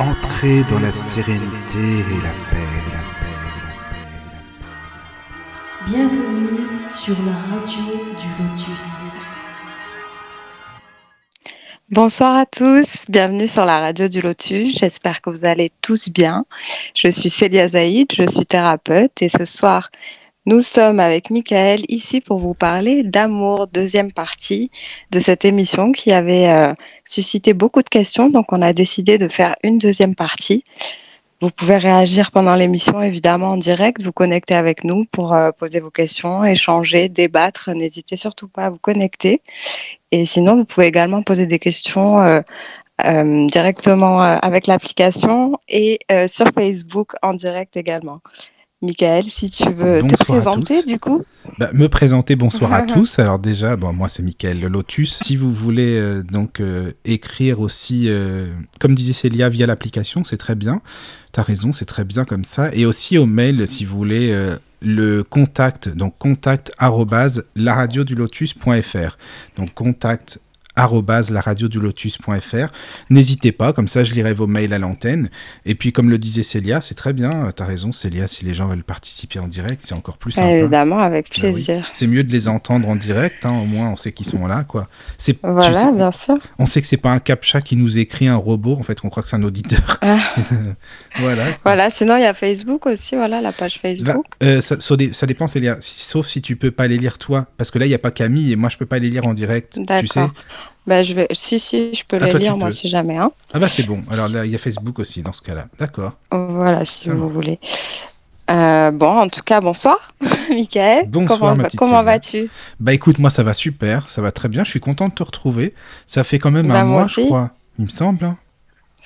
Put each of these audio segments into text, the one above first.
Entrez dans la sérénité et la paix, la paix, la paix, la paix. Bienvenue sur la radio du Lotus. Bonsoir à tous, bienvenue sur la radio du Lotus. J'espère que vous allez tous bien. Je suis Célia Zaïd, je suis thérapeute et ce soir, nous sommes avec Michael ici pour vous parler d'amour, deuxième partie de cette émission qui avait euh, suscité beaucoup de questions. Donc, on a décidé de faire une deuxième partie. Vous pouvez réagir pendant l'émission, évidemment, en direct, vous connecter avec nous pour euh, poser vos questions, échanger, débattre. N'hésitez surtout pas à vous connecter. Et sinon, vous pouvez également poser des questions euh, directement avec l'application et sur Facebook en direct également. Michael, si tu veux te Bonsoir présenter du coup. Bah, me présenter, bonsoir à tous. Alors déjà, bon, moi c'est Mickaël le Lotus. Si vous voulez euh, donc euh, écrire aussi, euh, comme disait Célia, via l'application, c'est très bien. T'as raison, c'est très bien comme ça. Et aussi au mail, si vous voulez, le contact, donc contact arrobase. Donc contact arrobase laradiodulotus.fr. N'hésitez pas, comme ça je lirai vos mails à l'antenne. Et puis comme le disait Célia, c'est très bien, euh, t'as raison Célia, si les gens veulent participer en direct, c'est encore plus sympa. Évidemment, avec Bah oui. plaisir. C'est mieux de les entendre en direct, hein, au moins on sait qu'ils sont là, quoi. C'est, Voilà, sais, bien sûr. on sait que c'est pas un captcha qui nous écrit un robot, en fait, on croit que c'est un auditeur. Ah. voilà. Voilà, sinon il y a Facebook aussi, voilà, la page Facebook. euh, ça, ça dé- ça dépend, Célia. Sauf si tu peux pas les lire toi, parce que là il y a pas Camille et moi je peux pas les lire en direct. Tu sais. Bah, je vais... Si, si, je peux Ah, les toi, lire, moi, peux. si jamais. Hein. Ah bah c'est bon. Alors là il y a Facebook aussi dans ce cas-là. D'accord. Voilà, si vous voulez. Euh, bon, en tout cas, bonsoir, Michael. Bonsoir, comment, comment vas-tu? Bah écoute, moi ça va super, ça va très bien. Je suis content de te retrouver. Ça fait quand même Bah, un moi mois, je crois. Il me semble. hein.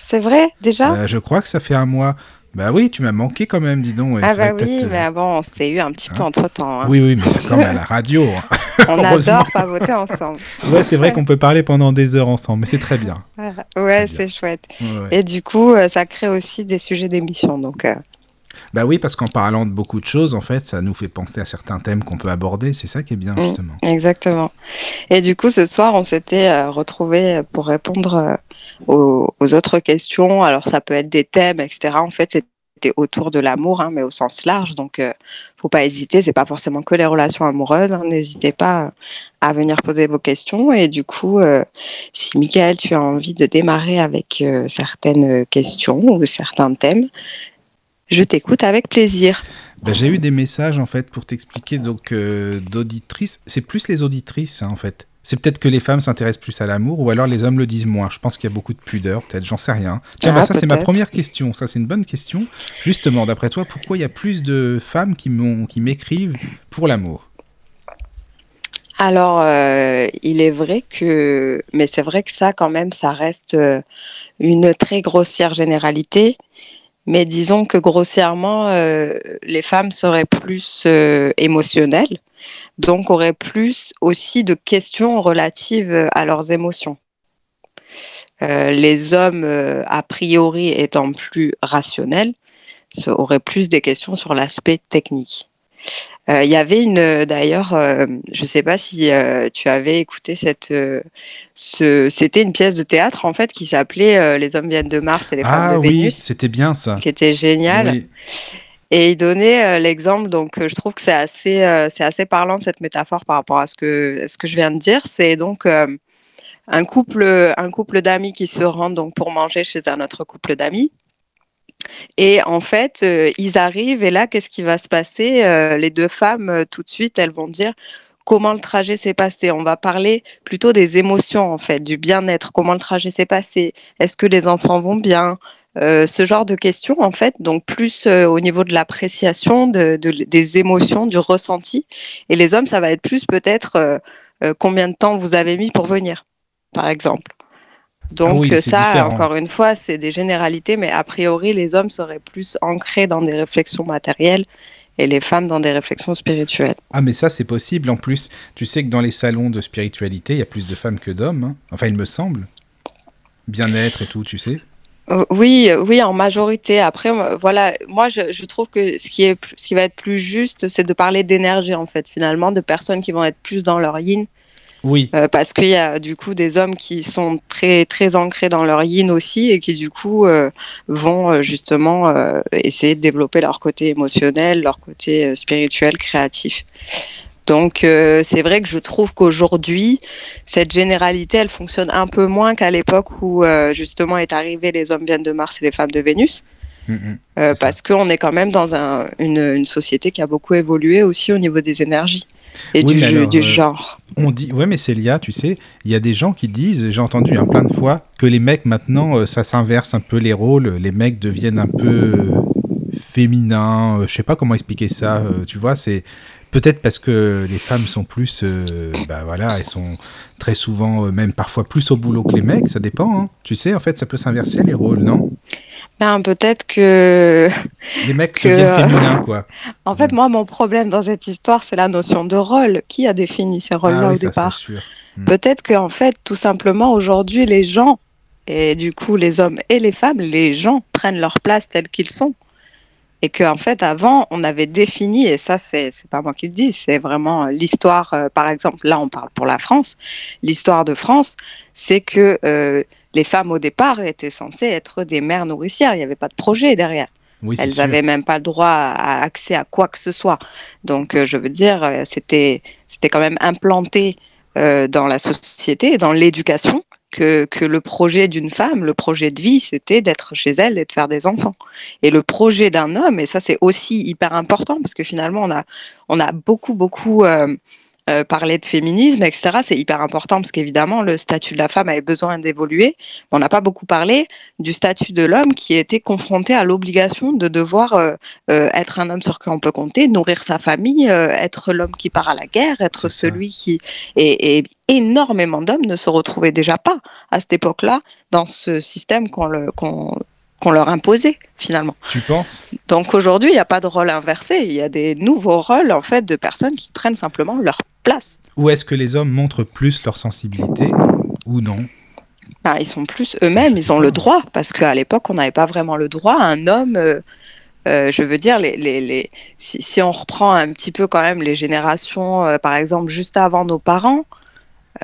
C'est vrai, déjà? Bah, je crois que ça fait un mois. Bah oui, tu m'as manqué quand même, dis donc. Ah bah oui, peut-être, euh, mais bon, on s'est eu un petit peu hein. entre-temps. hein. Oui, oui, mais d'accord, mais à la radio. hein. on adore voter ensemble. Ouais, c'est vrai qu'on peut parler pendant des heures ensemble, mais c'est très bien. Ouais, c'est chouette. Ouais, ouais. Et du coup, euh, ça crée aussi des sujets d'émission. Donc, euh, Bah oui, parce qu'en parlant de beaucoup de choses, en fait, ça nous fait penser à certains thèmes qu'on peut aborder. C'est ça qui est bien, Mm. justement. exactement. Et du coup, ce soir, on s'était euh, retrouvés pour répondre euh, aux, aux autres questions. Alors, ça peut être des thèmes, etc. En fait, c'était autour de l'amour, hein, mais au sens large. Donc, euh, faut pas hésiter. C'est pas forcément que les relations amoureuses. hein. N'hésitez pas à venir poser vos questions. Et du coup, euh, si Michael, tu as envie de démarrer avec euh, certaines questions ou certains thèmes, je t'écoute avec plaisir. Bah, J'ai eu des messages, en fait, pour t'expliquer, donc, euh, d'auditrices. C'est plus les auditrices, hein, en fait. C'est peut-être que les femmes s'intéressent plus à l'amour, ou alors les hommes le disent moins. Je pense qu'il y a beaucoup de pudeur, peut-être, j'en sais rien. Tiens, Ah, bah, ça, c'est ma première question. Ça, c'est une bonne question. Justement, d'après toi, pourquoi il y a plus de femmes qui m'écrivent pour l'amour? Alors, euh, il est vrai que, mais c'est vrai que ça, quand même, ça reste euh, une très grossière généralité. Mais disons que grossièrement, euh, les femmes seraient plus euh, émotionnelles, donc auraient plus aussi de questions relatives à leurs émotions. Euh, les hommes, a priori, étant plus rationnels, auraient plus des questions sur l'aspect technique. Euh, Il y avait une, euh, d'ailleurs, euh, je ne sais pas si euh, tu avais écouté cette, ce, c'était une pièce de théâtre en fait qui s'appelait Les hommes viennent de Mars et les Ah femmes de oui, Vénus, c'était bien ça. qui était génial. Oui. Et il donnait l'exemple, donc je trouve que c'est assez, c'est assez parlant cette métaphore par rapport à ce que, à ce que je viens de dire. C'est donc un couple, un couple d'amis qui se rendent donc pour manger chez un autre couple d'amis. Et en fait, euh, ils arrivent et là, qu'est-ce qui va se passer? Euh, Les deux femmes, euh, tout de suite, elles vont dire comment le trajet s'est passé? On va parler plutôt des émotions, en fait, du bien-être, comment le trajet s'est passé? Est-ce que les enfants vont bien? Ce genre de questions, en fait, donc plus au niveau de l'appréciation, de, de- des émotions, du ressenti. Et les hommes, ça va être plus peut-être combien de temps vous avez mis pour venir, par exemple. Donc Ah oui, ça, différent. encore une fois, c'est des généralités, mais a priori, les hommes seraient plus ancrés dans des réflexions matérielles et les femmes dans des réflexions spirituelles. Ah, mais ça, c'est possible. En plus, tu sais que dans les salons de spiritualité, il y a plus de femmes que d'hommes. hein. Enfin, il me semble. Bien-être et tout, tu sais. Euh, oui, oui, en majorité. Après, voilà, moi, je, je trouve que ce qui est, ce qui va être plus juste, c'est de parler d'énergie, en fait, finalement, de personnes qui vont être plus dans leur yin Oui. Euh, parce qu'il y a du coup des hommes qui sont très très ancrés dans leur yin aussi et qui du coup euh, vont euh, justement euh, essayer de développer leur côté émotionnel, leur côté spirituel, créatif. Donc c'est vrai que je trouve qu'aujourd'hui cette généralité elle fonctionne un peu moins qu'à l'époque où justement est arrivé les hommes viennent de Mars et les femmes de Vénus. Euh, parce qu'on est quand même dans un- une, une société qui a beaucoup évolué aussi au niveau des énergies et Oui, du, mais jeu- alors, du euh, genre. On dit, ouais, mais Célia, tu sais, il y a des gens qui disent, j'ai entendu hein, plein de fois, que les mecs maintenant, euh, ça s'inverse un peu les rôles, les mecs deviennent un peu euh, féminins, je sais pas comment expliquer ça, tu vois, c'est peut-être parce que les femmes sont plus, euh, bah voilà, elles sont très souvent, même parfois plus au boulot que les mecs, ça dépend, hein. tu sais, en fait, ça peut s'inverser les rôles, non? Ben, peut-être que Les mecs Que, deviennent euh, féminins, quoi. En fait, moi, mon problème dans cette histoire, c'est la notion de rôle. Qui a défini ces rôles-là ah au oui, ça, départ? c'est sûr. Peut-être qu'en fait, tout simplement, aujourd'hui, les gens, et du coup, les hommes et les femmes, les gens prennent leur place tels qu'ils sont. Et qu'en fait, avant, on avait défini, et ça, c'est pas moi qui le dis, c'est vraiment l'histoire, euh, par exemple, là, on parle pour la France, l'histoire de France, c'est que euh, les femmes, au départ, étaient censées être des mères nourricières. Il n'y avait pas de projet derrière. Oui, Elles n'avaient même pas le droit à, accès à quoi que ce soit. Donc, euh, je veux dire, euh, c'était c'était quand même implanté euh, dans la société et dans l'éducation que, que le projet d'une femme, le projet de vie, c'était d'être chez elle et de faire des enfants. Et le projet d'un homme, et ça c'est aussi hyper important parce que finalement on a, on a beaucoup, beaucoup euh, euh, parlé de féminisme, etc. C'est hyper important parce qu'évidemment le statut de la femme avait besoin d'évoluer. On n'a pas beaucoup parlé du statut de l'homme qui était confronté à l'obligation de devoir euh, euh, être un homme sur qui on peut compter, nourrir sa famille, être l'homme qui part à la guerre, être ça. celui qui... Et, et énormément d'hommes ne se retrouvaient déjà pas à cette époque-là dans ce système qu'on le- qu'on- qu'on leur imposait finalement. Tu penses? Donc aujourd'hui, il n'y a pas de rôle inversé, il y a des nouveaux rôles en fait de personnes qui prennent simplement leur place. Ou est-ce que les hommes montrent plus leur sensibilité ou non Ben, ils sont plus eux-mêmes, ils ont le droit, parce qu'à l'époque, on n'avait pas vraiment le droit. Un homme, euh, euh, je veux dire, les, les, les... Si, si on reprend un petit peu quand même les générations, euh, par exemple, juste avant nos parents,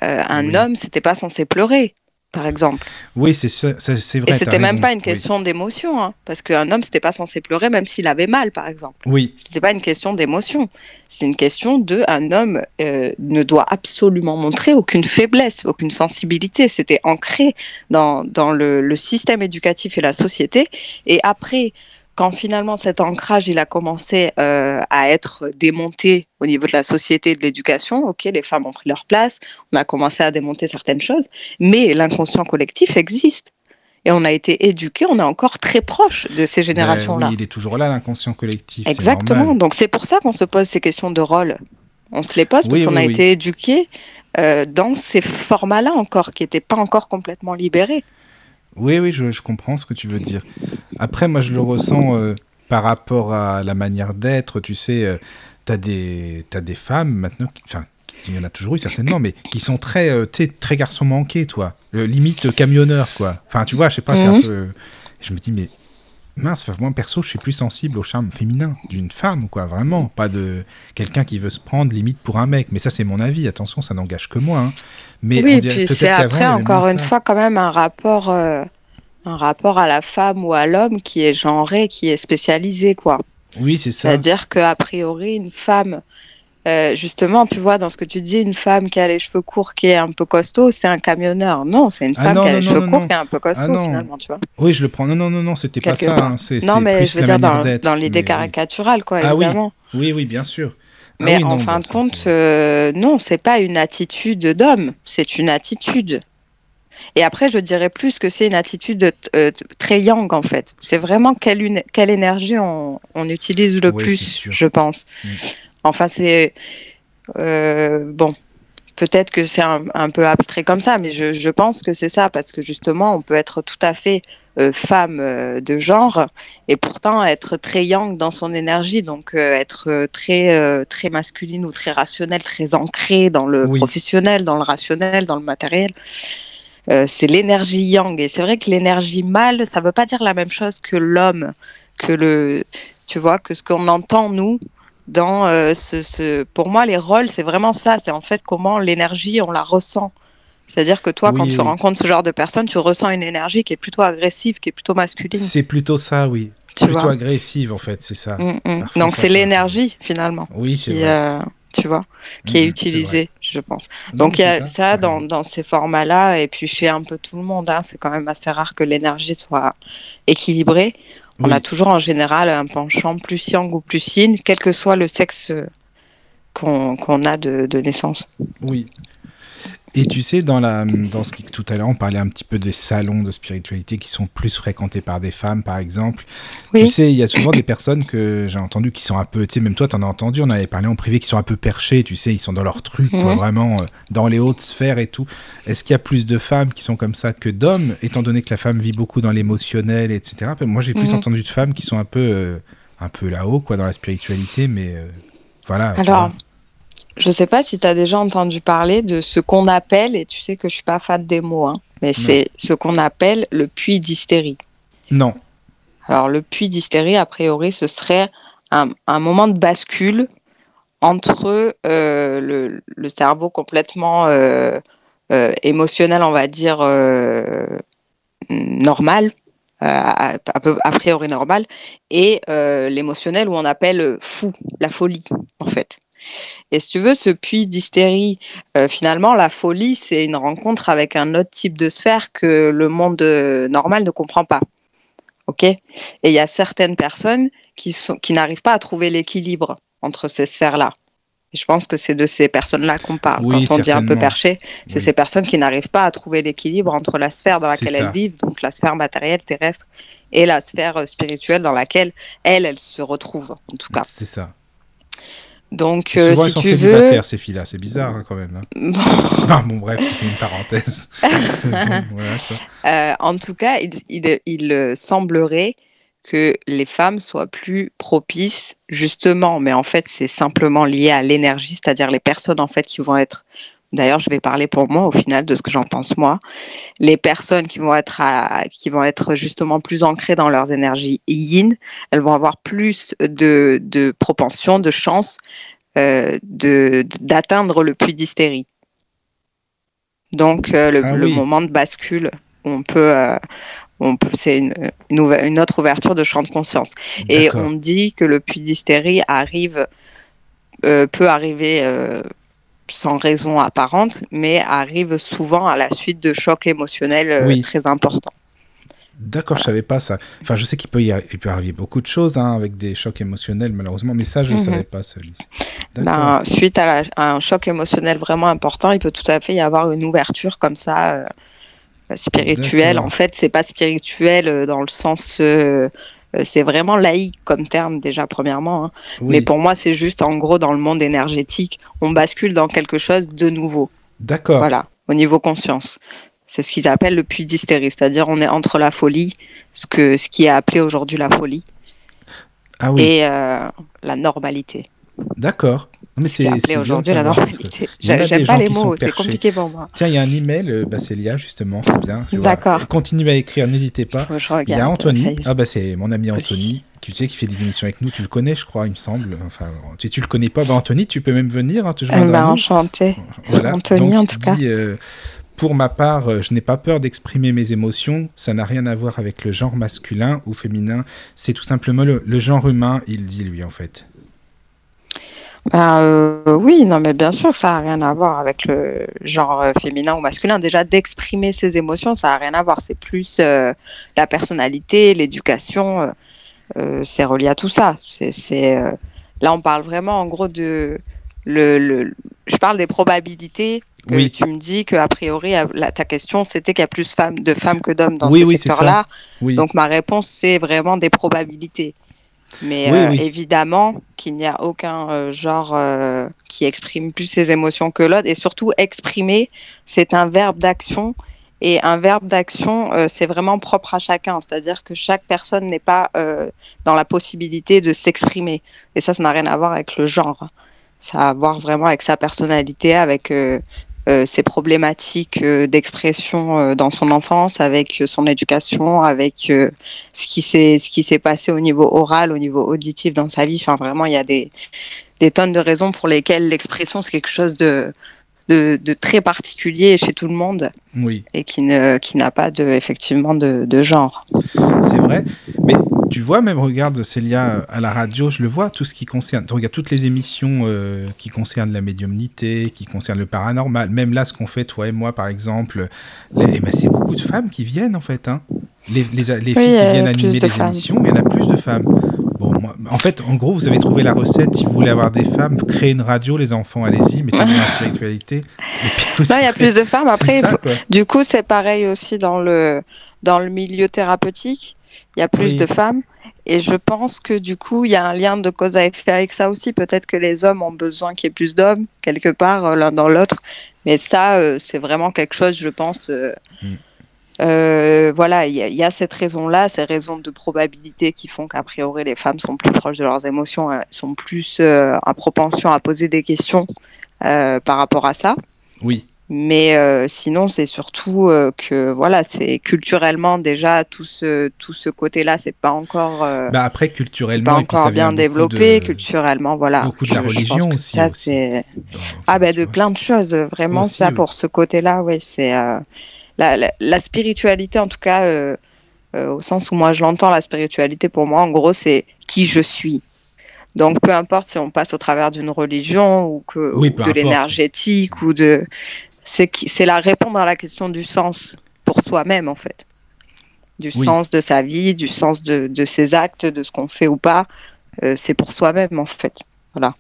un Oui. homme, c'était pas censé pleurer, par exemple. Oui, c'est c'est vrai. Et c'était même raison. pas une Oui. question d'émotion, hein, parce qu'un homme, c'était pas censé pleurer même s'il avait mal, par exemple. Oui, C'était pas une question d'émotion. C'est une question de un homme euh, ne doit absolument montrer aucune faiblesse, aucune sensibilité. C'était ancré dans, dans le, le système éducatif et la société. Et après, quand finalement cet ancrage il a commencé euh, à être démonté au niveau de la société et de l'éducation, ok, les femmes ont pris leur place, on a commencé à démonter certaines choses, mais l'inconscient collectif existe. Et on a été éduqués, on est encore très proche de ces Ben générations-là. oui, il est toujours là, l'inconscient collectif. Exactement. Donc c'est pour ça qu'on se pose ces questions de rôle. On se les pose parce Oui, qu'on a oui. été éduqué euh, dans ces formats-là encore, qui n'étaient pas encore complètement libérés. Oui, oui, je, je comprends ce que tu veux dire. Après, moi, je le ressens euh, par rapport à la manière d'être. Tu sais, euh, t'as des, t'as des femmes maintenant, enfin, il y en a toujours eu certainement, mais qui sont très, euh, très garçon manqué, toi. Limite camionneur, quoi. Enfin, tu vois, je sais pas, c'est un Mhm. peu. Je me dis, mais mince, moi, perso, je suis plus sensible au charme féminin d'une femme, quoi, vraiment. Pas de quelqu'un qui veut se prendre limite pour un mec. Mais ça, c'est mon avis. Attention, ça n'engage que moi. hein. Mais oui, on et dirait puis peut-être c'est après encore une ça. fois quand même un rapport, euh, un rapport à la femme ou à l'homme qui est genré, qui est spécialisé, quoi. Oui, c'est ça. C'est-à-dire qu'a priori, une femme, euh, justement, tu vois, dans ce que tu dis, une femme qui a les cheveux courts, qui est un peu costaud, c'est un camionneur. Non, c'est une Ah femme non, qui a non, les non, cheveux courts, qui est un peu costaud, Ah finalement, tu vois. Oui, je le prends. Non, non, non, non, c'était pas ça. hein. C'est Non, mais plus je veux la dire, manière dans, d'être. dans l'idée Mais caricaturale, quoi, Ah oui. évidemment. Oui, oui, bien sûr. Ah Mais oui, en fin bah, de compte, euh, non, c'est pas une attitude d'homme, c'est une attitude. Et après, je dirais plus que c'est une attitude euh, très yang, en fait. C'est vraiment quelle, une- quelle énergie on, on utilise le plus, je pense. Mm. Enfin, c'est... euh, bon, peut-être que c'est un, un peu abstrait comme ça, mais je, je pense que c'est ça, parce que justement, on peut être tout à fait euh, femme euh, de genre et pourtant être très yang dans son énergie, donc être très, très masculine ou très rationnelle, très ancrée dans le Oui. professionnel, dans le rationnel, dans le matériel. C'est l'énergie yang. Et c'est vrai que l'énergie mâle, ça veut pas dire la même chose que l'homme, que le, tu vois, que ce qu'on entend nous dans ce, ce, Pour moi, les rôles, c'est vraiment ça. C'est en fait comment l'énergie, on la ressent. C'est-à-dire que toi, quand tu rencontres ce genre de personne, tu ressens une énergie qui est plutôt agressive, qui est plutôt masculine. C'est plutôt ça, oui. plutôt agressive, en fait, c'est ça. Mm, mm. Donc c'est l'énergie, finalement. Oui, c'est vrai tu vois, qui est mhm, utilisé, je pense. Donc il y a ça, dans, dans, ces formats-là, et puis chez un peu tout le monde, hein, c'est quand même assez rare que l'énergie soit équilibrée. On a toujours en général un penchant plus yang ou plus yin, quel que soit le sexe qu'on a de, de naissance. Oui, et tu sais, dans, la, dans ce qui tout à l'heure, on parlait un petit peu des salons de spiritualité qui sont plus fréquentés par des femmes, par exemple. Tu sais, il y a souvent des personnes que j'ai entendues qui sont un peu, tu sais, même toi, tu en as entendu, on avait parlé en privé, qui sont un peu perchées, tu sais, ils sont dans leur truc, quoi, vraiment, euh, dans les hautes sphères et tout. Est-ce qu'il y a plus de femmes qui sont comme ça que d'hommes, étant donné que la femme vit beaucoup dans l'émotionnel, etc. Moi, j'ai plus entendu de femmes qui sont un peu, euh, un peu là-haut, quoi, dans la spiritualité, mais euh, voilà. Alors. Je ne sais pas si tu as déjà entendu parler de ce qu'on appelle, et tu sais que je suis pas fan des mots, hein, mais c'est ce qu'on appelle le puits d'hystérie. Non. Alors le puits d'hystérie, a priori, ce serait un, moment de bascule entre euh, le, cerveau complètement euh, euh, émotionnel, on va dire, normal, a, a, priori normal, et l'émotionnel où on appelle fou, la folie, en fait. Et si tu veux, ce puits d'hystérie, euh, finalement, la folie, c'est une rencontre avec un autre type de sphère que le monde euh, normal ne comprend pas. OK? Et il y a certaines personnes qui, sont, qui n'arrivent pas à trouver l'équilibre entre ces sphères-là. Et je pense que c'est de ces personnes-là qu'on parle. Quand on dit un peu perché, c'est ces personnes qui n'arrivent pas à trouver l'équilibre entre la sphère dans laquelle elles vivent, donc la sphère matérielle terrestre, et la sphère euh, spirituelle dans laquelle elles, elles se retrouvent, en tout cas. C'est ça. Donc, euh, souvent, ils sont célibataires, ces filles-là. C'est bizarre, hein, quand même. Hein. Bon. bref, c'était une parenthèse. Euh, en tout cas, il, semblerait que les femmes soient plus propices, justement, mais en fait, c'est simplement lié à l'énergie, c'est-à-dire les personnes, en fait, qui vont être D'ailleurs, je vais parler pour moi au final de ce que j'en pense moi. Les personnes qui vont être qui vont être justement plus ancrées dans leurs énergies yin, elles vont avoir plus de, de propension, de chance euh, d'atteindre le puits d'hystérie. Donc euh, le, ah moment de bascule, on peut euh, c'est une, une, autre ouverture de champ de conscience. Et on dit que le puits d'hystérie arrive, peut arriver sans raison apparente, mais arrive souvent à la suite de chocs émotionnels euh, très importants. D'accord, je savais pas ça. Enfin, je sais qu'il peut y peut arriver beaucoup de choses hein, avec des chocs émotionnels, malheureusement, mais ça, je ne mhm. savais pas, celui ben, suite à, un choc émotionnel vraiment important, il peut tout à fait y avoir une ouverture comme ça, euh, spirituelle. En fait, c'est pas spirituel euh, dans le sens euh, c'est vraiment laïque comme terme déjà premièrement. Hein. Mais pour moi, c'est juste en gros dans le monde énergétique, on bascule dans quelque chose de nouveau. D'accord. Voilà, au niveau conscience. C'est ce qu'ils appellent le puits d'hystérie, c'est-à-dire on est entre la folie, ce, que, ce qui est appelé aujourd'hui la folie, ah oui. et euh, la normalité. D'accord. Mais c'est aujourd'hui la normalité. J'aime pas les mots, c'est compliqué pour moi. Tiens, il y a un email, euh, bah, c'est Lia justement, c'est bien. D'accord. Continue à écrire, n'hésitez pas. il y a Anthony. Ah bah c'est mon ami Anthony. Tu sais, qui fait des émissions avec nous, tu le connais, je crois, il me semble. Enfin, si tu le connais pas, bah Anthony, tu peux même venir, hein, te joindre bah, enchanté. Voilà. Anthony, en tout cas. Euh, pour ma part, euh, je n'ai pas peur d'exprimer mes émotions. Ça n'a rien à voir avec le genre masculin ou féminin. C'est tout simplement le, le genre humain, il dit lui, en fait. Ben, euh, oui, non, mais bien sûr, ça n'a rien à voir avec le genre euh, féminin ou masculin. Déjà, d'exprimer ses émotions, ça n'a rien à voir. C'est plus euh, la personnalité, l'éducation, c'est relié à tout ça. C'est, là, on parle vraiment, en gros, de le, le je parle des probabilités. oui. Tu me dis que a priori, ta question, c'était qu'il y a plus de femmes que d'hommes dans ce secteur-là. Oui. Donc, ma réponse, c'est vraiment des probabilités. Mais euh, évidemment qu'il n'y a aucun euh, genre euh, qui exprime plus ses émotions que l'autre. Et surtout, exprimer, c'est un verbe d'action. Et un verbe d'action, c'est vraiment propre à chacun. C'est-à-dire que chaque personne n'est pas dans la possibilité de s'exprimer. Et ça, ça n'a rien à voir avec le genre. Ça a à voir vraiment avec sa personnalité, avec ses problématiques d'expression dans son enfance, avec son éducation, avec ce qui s'est ce qui s'est passé au niveau oral, au niveau auditif dans sa vie. Enfin, vraiment, il y a des des tonnes de raisons pour lesquelles l'expression c'est quelque chose de de, très particulier chez tout le monde oui. et qui ne qui n'a pas de effectivement de, de genre. C'est vrai, mais tu vois même regarde Célia à la radio, je le vois tout ce qui concerne, tu regardes toutes les émissions euh, qui concernent la médiumnité, qui concernent le paranormal, même là ce qu'on fait toi et moi par exemple, les, eh ben, c'est beaucoup de femmes qui viennent en fait hein. Les, les, les filles qui viennent animer les émissions, il y en a plus de femmes. Bon, en fait, en gros, vous avez trouvé la recette. Si vous voulez avoir des femmes, créez une radio, les enfants, allez-y, mettez dans la spiritualité. Il y a plus de femmes. Après, du coup, c'est pareil aussi dans le, dans le milieu thérapeutique. Il y a plus de femmes. Et je pense que du coup, il y a un lien de cause à effet avec ça aussi. Peut-être que les hommes ont besoin qu'il y ait plus d'hommes, quelque part, euh, l'un dans l'autre. Mais ça, euh, c'est vraiment quelque chose, je pense. Euh, mm. Euh, voilà, il y, a cette raison-là, ces raisons de probabilité qui font qu'a priori les femmes sont plus proches de leurs émotions, elles sont plus euh, en propension à poser des questions euh, par rapport à ça. Oui. Mais sinon, c'est surtout que voilà, c'est culturellement déjà tout ce tout ce côté-là, c'est pas encore. bah après culturellement, pas encore bien développé. Culturellement, voilà. Beaucoup de la religion aussi. Ça c'est. Ah ben de plein de choses. Vraiment ça pour ce côté-là, oui, c'est la, spiritualité, en tout cas, euh, euh, au sens où moi je l'entends, la spiritualité pour moi, en gros, c'est qui je suis. Donc, peu importe si on passe au travers d'une religion ou, que, de l'énergétique ou de. C'est la répondre à la question du sens pour soi-même, en fait. Du sens de sa vie, du sens de, ses actes, de ce qu'on fait ou pas. Euh, c'est pour soi-même, en fait. Voilà.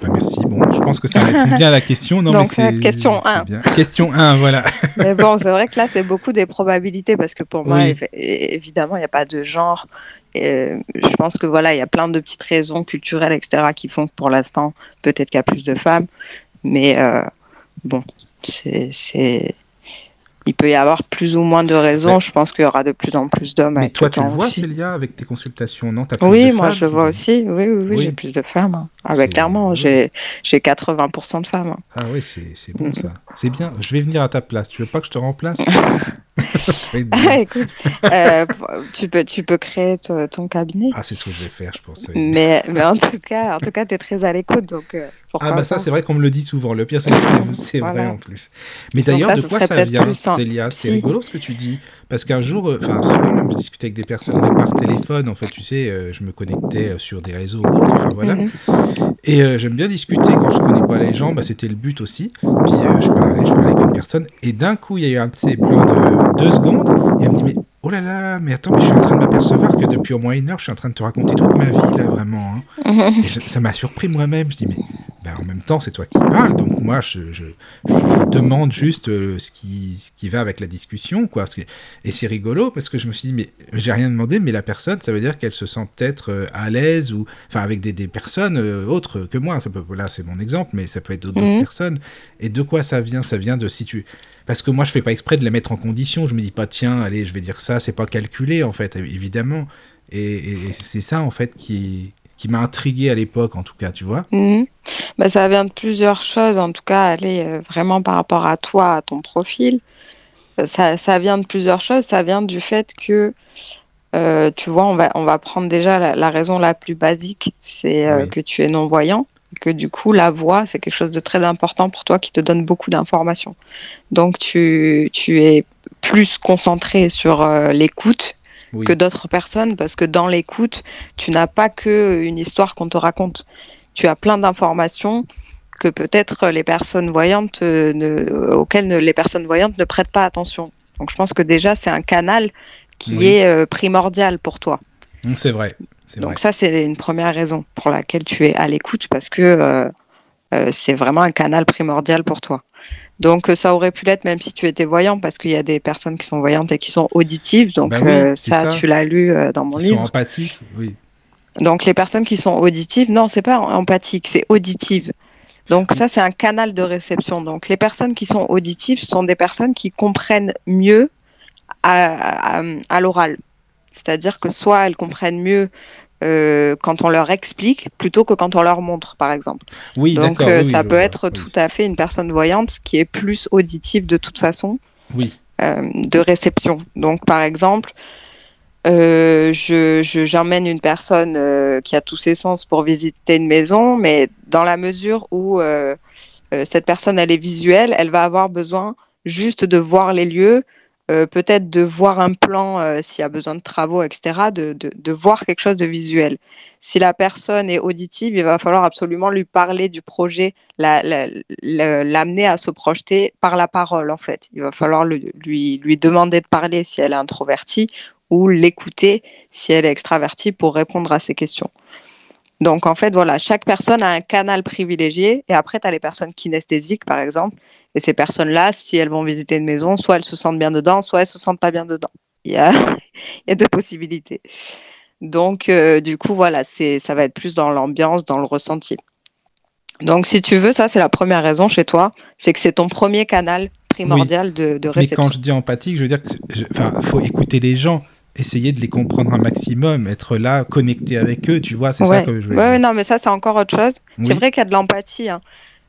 Bah, merci. Bon, je pense que ça répond bien à la question. Non, Donc, mais question 1. Question 1, voilà. mais bon, c'est vrai que là, c'est beaucoup des probabilités parce que pour moi, évidemment, il n'y a pas de genre. Et je pense que voilà, il y a plein de petites raisons culturelles, etc., qui font que pour l'instant, peut-être qu'il y a plus de femmes. Mais euh, bon, c'est il peut y avoir plus ou moins de raisons. je pense qu'il y aura de plus en plus d'hommes. Mais toi, tu le vois, Célia, avec tes consultations, non? As plus Oui, moi, je le vois aussi. Oui, oui, oui, j'ai plus de femmes. Avec ah, clairement, j'ai 80% de femmes. Ah oui, c'est bon ça. C'est bien. Je vais venir à ta place. Tu veux pas que je te remplace? ah, écoute, euh, tu, peux, tu peux créer ton cabinet. Ah, c'est ce que je vais faire, je pense. Mais, mais en tout cas, en tout cas, es très à l'écoute, donc. Euh, ah bah ça, c'est vrai qu'on me le dit souvent. Le pire, c'est que c'est vrai en plus. Mais d'ailleurs, de quoi ça vient, Célia? C'est rigolo ce que tu dis. Parce qu'un jour, euh, enfin, souvent même, je discutais avec des personnes, même par téléphone, en fait, tu sais, je me connectais sur des réseaux enfin voilà. Mhm. Et j'aime bien discuter quand je connais pas les gens, bah, c'était le but aussi. Puis je parlais, je parlais avec une personne, et d'un coup, il y a eu un ces plans de deux secondes, et elle me dit, mais oh là là, mais attends, mais je suis en train de m'apercevoir que depuis au moins une heure, je suis en train de te raconter toute ma vie, là, vraiment. Hein. et ça m'a surpris moi-même. Je dis, mais ben, en même temps, c'est toi qui parles, donc moi, je, je, demande juste euh, ce, qui, ce qui va avec la discussion, quoi. Et c'est rigolo, parce que je me suis dit, mais j'ai rien demandé, mais la personne, ça veut dire qu'elle se sent peut-être euh, à l'aise, ou, enfin, avec des, des personnes euh, autres que moi. Ça peut, là, c'est mon exemple, mais ça peut être d'autres mhm. personnes. Et de quoi ça vient? Ça vient de si tu parce que moi je fais pas exprès de les mettre en condition je me dis pas tiens allez je vais dire ça c'est pas calculé en fait évidemment et, c'est ça en fait qui qui m'a intrigué à l'époque en tout cas tu vois. Bah, ça vient de plusieurs choses en tout cas allez euh, vraiment par rapport à toi à ton profil. Euh, ça, ça, vient de plusieurs choses. Ça vient du fait que euh, tu vois on va on va prendre déjà la, raison la plus basique c'est que tu es non voyant que du coup la voix c'est quelque chose de très important pour toi qui te donne beaucoup d'informations. Donc tu, tu, es plus concentré sur euh, que d'autres personnes parce que dans l'écoute tu n'as pas que une histoire qu'on te raconte. Tu as plein d'informations que peut-être les personnes voyantes euh, ne, auxquelles les personnes voyantes ne prêtent pas attention. Donc je pense que déjà c'est un canal qui est euh, primordial pour toi. C'est vrai. Donc ça, c'est une première raison pour laquelle tu es à l'écoute, parce que euh, euh, c'est vraiment un canal primordial pour toi. Donc euh, ça aurait pu l'être même si tu étais voyant, parce qu'il y a des personnes qui sont voyantes et qui sont auditives. Donc bah ça, tu l'as lu dans mon livre. Ils sont empathiques, oui. Donc les personnes qui sont auditives, non, c'est pas empathique, c'est auditive. Donc ça, c'est un canal de réception. Donc les personnes qui sont auditives ce sont des personnes qui comprennent mieux à l'oral. C'est-à-dire que soit elles comprennent mieux euh, quand on leur explique plutôt que quand on leur montre, par exemple. Oui, Donc euh, oui, ça peut vois, être oui. tout à fait une personne voyante qui est plus auditive de toute façon Oui, euh, de réception. Donc par exemple, je, je- j'emmène une personne qui a tous ses sens pour visiter une maison, mais dans la mesure où cette personne elle est visuelle, elle va avoir besoin juste de voir les lieux, euh, peut-être de voir un plan euh, s'il y a besoin de travaux, etc., de, de, de voir quelque chose de visuel. Si la personne est auditive, il va falloir absolument lui parler du projet, la- la- la- l'amener à se projeter par la parole, en fait. Il va falloir lui, lui, lui demander de parler si elle est introvertie ou l'écouter si elle est extravertie pour répondre à ses questions. Donc, en fait, voilà, chaque personne a un canal privilégié. Et après, tu as les personnes kinesthésiques, par exemple. Et ces personnes-là, si elles vont visiter une maison, soit elles se sentent bien dedans, soit elles se sentent pas bien dedans. Il y a, il y a deux possibilités. Donc, euh, du coup, voilà, c'est, ça va être plus dans l'ambiance, dans le ressenti. Donc, si tu veux, ça, c'est la première raison chez toi, c'est que c'est ton premier canal primordial de, de mais réception. quand je dis empathique, je veux dire enfin, faut écouter les gens, essayer de les comprendre un maximum, être là, connecté avec eux, tu vois, c'est ouais. ça que je veux Ouais, dire. non, mais ça, c'est encore autre chose. Oui. C'est vrai qu'il y a de l'empathie. hein.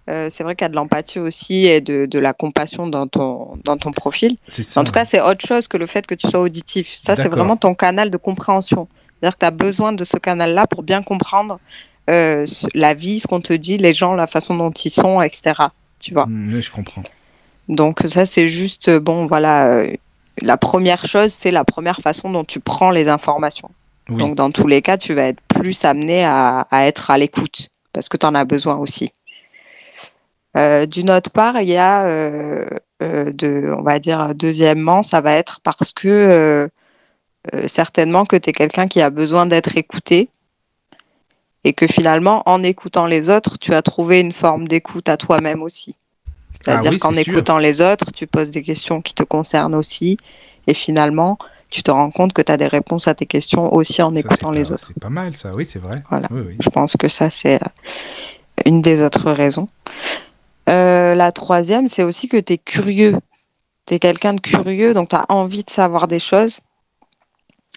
Euh, c'est vrai qu'il y a de l'empathie aussi et de, de la compassion dans ton, dans ton profil. Ça. En tout cas, c'est autre chose que le fait que tu sois auditif. Ça, c'est vraiment ton canal de compréhension. C'est-à-dire que tu as besoin de ce canal-là pour bien comprendre euh, la vie, ce qu'on te dit, les gens, la façon dont ils sont, etc. Tu vois. Mm, oui, je comprends. Donc ça, c'est juste, euh, bon, voilà, euh, la première chose, c'est la première façon dont tu prends les informations. Oui. Donc dans tous les cas, tu vas être plus amené à, à être à l'écoute parce que tu en as besoin aussi. Euh, D'une autre part, il y a, euh, euh, de, on va dire, deuxièmement, ça va être parce que certainement que tu es quelqu'un qui a besoin d'être écouté et que finalement, en écoutant les autres, tu as trouvé une forme d'écoute à toi-même aussi. C'est-à-dire Ah oui, qu'en sûr. écoutant les autres, tu poses des questions qui te concernent aussi et finalement, tu te rends compte que tu as des réponses à tes questions aussi en Ça, écoutant les pas- autres. C'est pas mal, ça, oui, c'est vrai. Voilà. Oui, oui. Je pense que ça, c'est une des autres raisons. Euh, la troisième, c'est aussi que tu es curieux. Tu es quelqu'un de curieux, donc tu as envie de savoir des choses.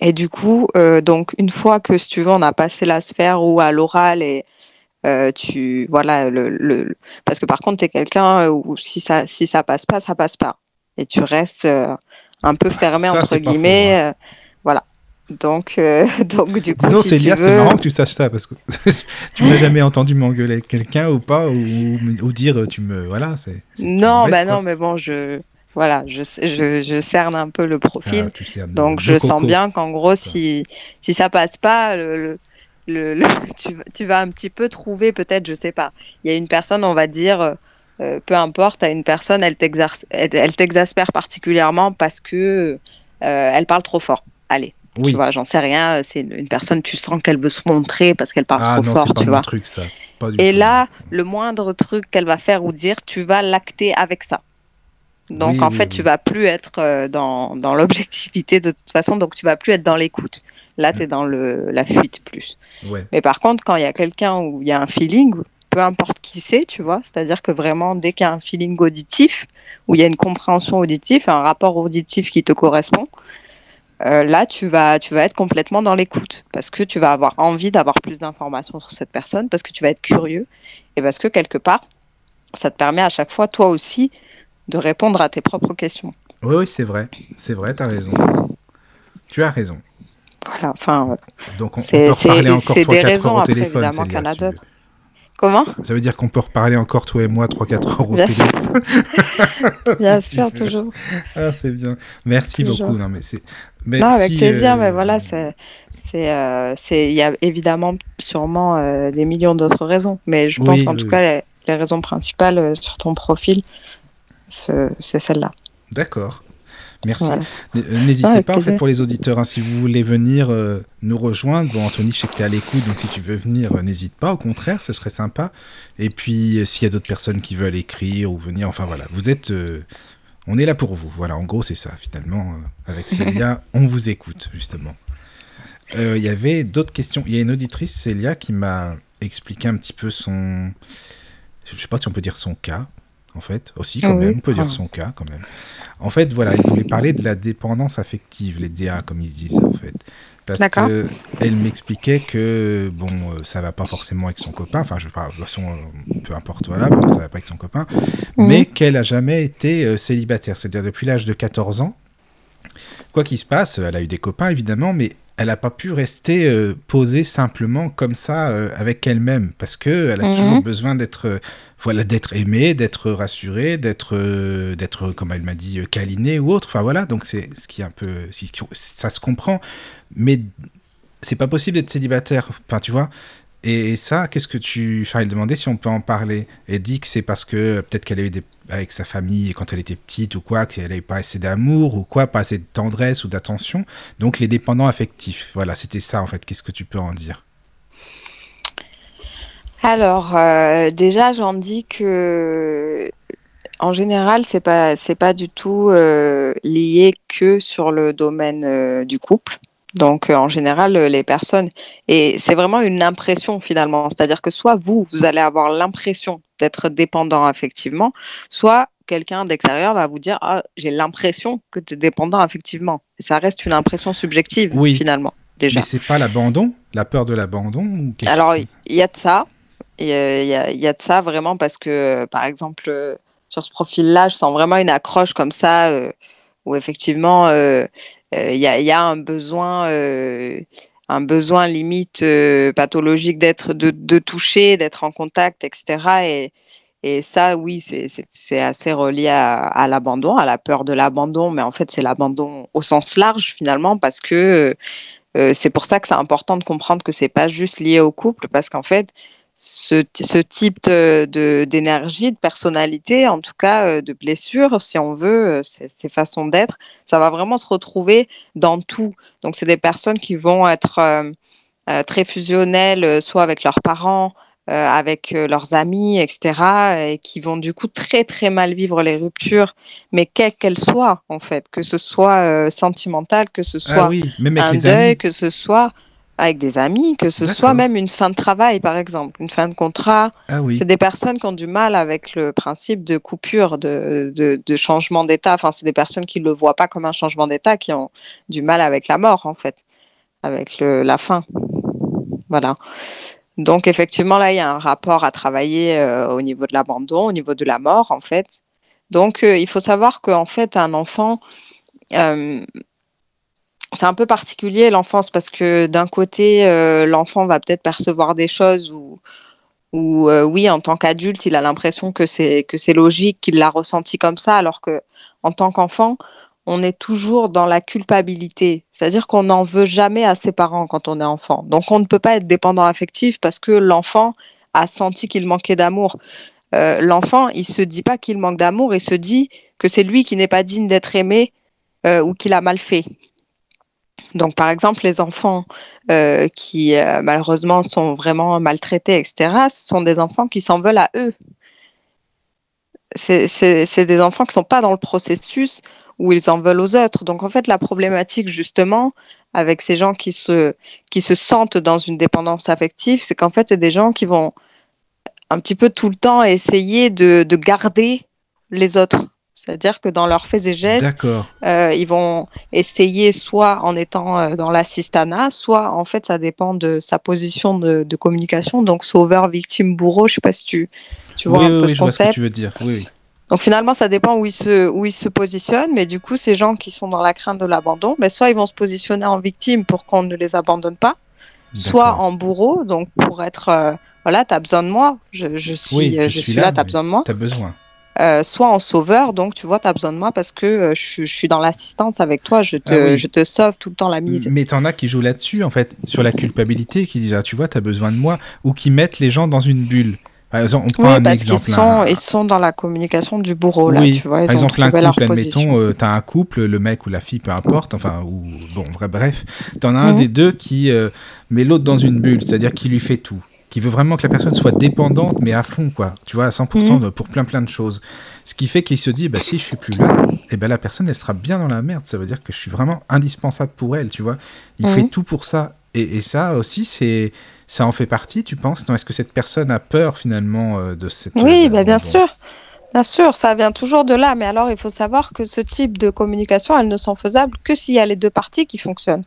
Et du coup, euh, donc une fois que, si tu veux, on a passé la sphère ou à l'oral et euh, tu. Voilà, le, parce que par contre, tu es quelqu'un où si ça, si ça passe pas, ça passe pas. Et tu restes un peu fermé, Ça, entre guillemets. hein. Donc, euh, donc, du coup. Disons, si Célia, tu c'est veux- marrant que tu saches ça parce que tu m'as jamais entendu m'engueuler avec quelqu'un ou pas, ou, ou dire tu me. Voilà, c'est. Non, bah non, mais bon, je voilà, je, je, je cerne un peu le profil, Ah, tu donc je sens bien qu'en gros, si si ça passe pas, le, le, le- le- tu, vas- tu vas un petit peu trouver peut-être, je sais pas. Il y a une personne, on va dire, euh, peu importe, à une personne, elle elle, elle t'exaspère particulièrement parce que euh, elle parle trop fort. Allez, Oui. tu vois, j'en sais rien. C'est une, une personne, tu sens qu'elle veut se montrer parce qu'elle parle Ah trop non, fort, pas tu vois. truc, ça. Pas du Et tout. là, le moindre truc qu'elle va faire ou dire, tu vas l'acter avec ça. Donc Oui, en oui, fait, tu vas plus être euh, dans, dans l'objectivité de toute façon, donc tu vas plus être dans l'écoute. Là, tu es dans le, la fuite plus. Ouais. Mais par contre, quand il y a quelqu'un où il y a un feeling, peu importe qui c'est, tu vois, c'est-à-dire que vraiment, dès qu'il y a un feeling auditif, où il y a une compréhension auditive, un rapport auditif qui te correspond, euh, là, tu vas, tu vas être complètement dans l'écoute parce que tu vas avoir envie d'avoir plus d'informations sur cette personne, parce que tu vas être curieux et parce que quelque part, ça te permet à chaque fois, toi aussi, de répondre à tes propres questions. Oui, oui, c'est vrai. C'est vrai, t'as raison. Tu as raison. Voilà, enfin, Donc on, peut reparler encore c'est des 3-4 raisons heures au après, téléphone, Célia. tu. Comment? Ça veut dire qu'on peut reparler encore, toi et moi, 3-4 heures au Bien téléphone. Bien Si tu sûr, toujours. Ah, c'est bien. Merci Toujours. beaucoup. Non, mais c'est. Mais Non, avec si, plaisir, euh, mais voilà, c'est, euh, c'est, il y a évidemment sûrement euh, des millions d'autres raisons, mais je pense qu'en oui, tout oui. cas, les, les raisons principales sur ton profil, ce- c'est celle-là. D'accord. Merci. Voilà. N'hésitez pas, en fait, pour les auditeurs, hein, si vous voulez venir euh, nous rejoindre. Bon, Anthony, je sais que tu es à l'écoute, donc si tu veux venir, euh, n'hésite pas. Au contraire, ce serait sympa. Et puis, euh, s'il y a d'autres personnes qui veulent écrire ou venir, enfin voilà, vous êtes. On est là pour vous. Voilà, en gros, c'est ça, finalement. euh, avec Célia, on vous écoute, justement. Euh, Il y avait d'autres questions. Il y a une auditrice, Célia, qui m'a expliqué un petit peu son. Je sais pas si on peut dire son cas. en fait, aussi quand Oui. même, on peut dire Ah. son cas quand même. En fait, voilà, il voulait parler de la dépendance affective, les DA comme ils disent en fait. Parce D'accord. que elle m'expliquait que bon, euh, ça va pas forcément avec son copain. Enfin, je veux pas, de toute façon, euh, peu importe, voilà, bon, ça va pas avec son copain, Mhm. mais qu'elle a jamais été euh, célibataire. C'est-à-dire depuis l'âge de 14 ans, quoi qu'il se passe, elle a eu des copains évidemment, mais elle n'a pas pu rester euh, posée simplement comme ça euh, avec elle-même parce que elle a Mhm. toujours besoin d'être voilà d'être aimée, d'être rassurée, d'être euh, d'être comme elle m'a dit euh, câlinée ou autre. Enfin voilà, donc c'est ce qui est un peu ça se comprend, mais c'est pas possible d'être célibataire. Enfin tu vois. Et ça, qu'est-ce que tu. Enfin, elle demandait si on peut en parler. Elle dit que c'est parce que euh, peut-être qu'elle a eu des. avec sa famille quand elle était petite ou quoi, qu'elle n'avait pas assez d'amour ou quoi, pas assez de tendresse ou d'attention. Donc les dépendants affectifs. Voilà, c'était ça en fait. Qu'est-ce que tu peux en dire? Alors, euh, déjà, j'en dis que, en général, c'est pas, c'est pas du tout euh, lié que sur le domaine euh, du couple. Donc, en général, les personnes, et c'est vraiment une impression finalement, c'est-à-dire que soit vous, vous allez avoir l'impression d'être dépendant affectivement, soit quelqu'un d'extérieur va vous dire ah, j'ai l'impression que tu es dépendant affectivement. Et ça reste une impression subjective Oui. finalement, déjà. Mais c'est pas l'abandon La peur de l'abandon ou quelque Alors, chose il y a de ça. A, il y a- y a de ça vraiment parce que, euh, par exemple, euh, sur ce profil-là, je sens vraiment une accroche comme ça euh, où effectivement, euh, euh, il y a, y a un besoin, euh, un besoin limite euh, pathologique d'être, de, de toucher, d'être en contact, etc. Et, et ça, oui, c'est- assez relié à, à l'abandon, à la peur de l'abandon, mais en fait, c'est l'abandon au sens large finalement parce que euh, c'est pour ça que c'est important de comprendre que c'est pas juste lié au couple, parce qu'en fait, ce, ce type de- de- d'énergie, de, personnalité, en tout cas euh, de blessure, si on veut, euh, ces, façons d'être, ça va vraiment se retrouver dans tout. Donc, c'est des personnes qui vont être euh, très fusionnelles, soit avec leurs parents, euh, avec leurs amis, etc., et qui vont du coup très très mal vivre les ruptures, mais quelles qu'elles soient, en fait, que ce soit euh, sentimental, que ce soit Ah oui, même avec un les deuil, amis. que ce soit avec des amis, que ce soit même une fin de travail, par exemple, une fin de contrat. Ah oui. C'est des personnes qui ont du mal avec le principe de coupure, de, de, de changement d'état. Enfin, c'est des personnes qui ne le voient pas comme un changement d'état, qui ont du mal avec la mort, en fait, avec le, la fin. Voilà. Donc, effectivement, là, il y a un rapport à travailler euh, au niveau de l'abandon, au niveau de la mort, en fait. Donc, euh, il faut savoir qu'en fait, un enfant, euh, c'est un peu particulier l'enfance parce que d'un côté, euh, l'enfant va peut-être percevoir des choses où, euh, oui, en tant qu'adulte, il a l'impression que c'est que c'est logique, qu'il l'a ressenti comme ça, alors que en tant qu'enfant, on est toujours dans la culpabilité. C'est-à-dire qu'on n'en veut jamais à ses parents quand on est enfant. Donc on ne peut pas être dépendant affectif parce que l'enfant a senti qu'il manquait d'amour. Euh, l'enfant, il se dit pas qu'il manque d'amour, il se dit que c'est lui qui n'est pas digne d'être aimé ou qu'il a mal fait. Donc, par exemple, les enfants euh, qui euh, malheureusement sont vraiment maltraités, etc., ce sont des enfants qui s'en veulent à eux. C'est des enfants qui ne sont pas dans le processus où ils en veulent aux autres. Donc, en fait, la problématique, justement, avec ces gens qui se, sentent dans une dépendance affective, c'est qu'en fait, c'est des gens qui vont un petit peu tout le temps essayer de garder les autres. C'est-à-dire que dans leurs faits et gestes, euh, ils vont essayer soit en étant euh, dans l'assistanat, soit en fait ça dépend de sa position de, de communication. Donc sauveur, victime, bourreau, je sais pas si tu, tu vois oui, un oui, peu oui, ce je vois ce que tu veux dire. Oui, oui. Donc finalement ça dépend où ils se, où ils se positionnent, mais du coup ces gens qui sont dans la crainte de l'abandon, ben, soit ils vont se positionner en victime pour qu'on ne les abandonne pas, soit en bourreau, donc pour être euh, voilà, tu as besoin de moi, je, je suis, Oui, je je suis suis là, là, tu as besoin de moi. T'as besoin. Euh, soit en sauveur, donc tu vois, tu as besoin de moi parce que euh, je, suis- je suis dans l'assistance avec toi, je te, Ah oui. je te sauve tout le temps la mise. Mais t'en as qui jouent là-dessus, en fait, sur la culpabilité, qui disent, ah, tu vois, t'as besoin de moi, ou qui mettent les gens dans une bulle. Par exemple, on prend Oui, un parce exemple. sont, un- ils sont dans la communication du bourreau, là, oui, tu vois, ils par exemple, un couple, admettons, euh, t'as un couple, le mec ou la fille, peu importe, enfin, ou bon, vrai, bref, t'en as un Mhm. des deux qui euh, met l'autre dans une bulle, c'est-à-dire qui lui fait tout, qui veut vraiment que la personne soit dépendante, mais à fond, quoi, tu vois, à 100% Mhm. pour plein plein de choses. Ce qui fait qu'il se dit, bah si je suis plus là, et ben la personne, elle sera bien dans la merde, ça veut dire que je suis vraiment indispensable pour elle, tu vois. Il Mhm. fait tout pour ça. Et, et ça aussi, c'est ça en fait partie, tu penses? Non, Est-ce que cette personne a peur finalement euh, de cette... Oui, euh, bah, bien bon, sûr. Bien sûr, ça vient toujours de là, mais alors il faut savoir que ce type de communication, elles ne sont faisables que s'il y a les deux parties qui fonctionnent.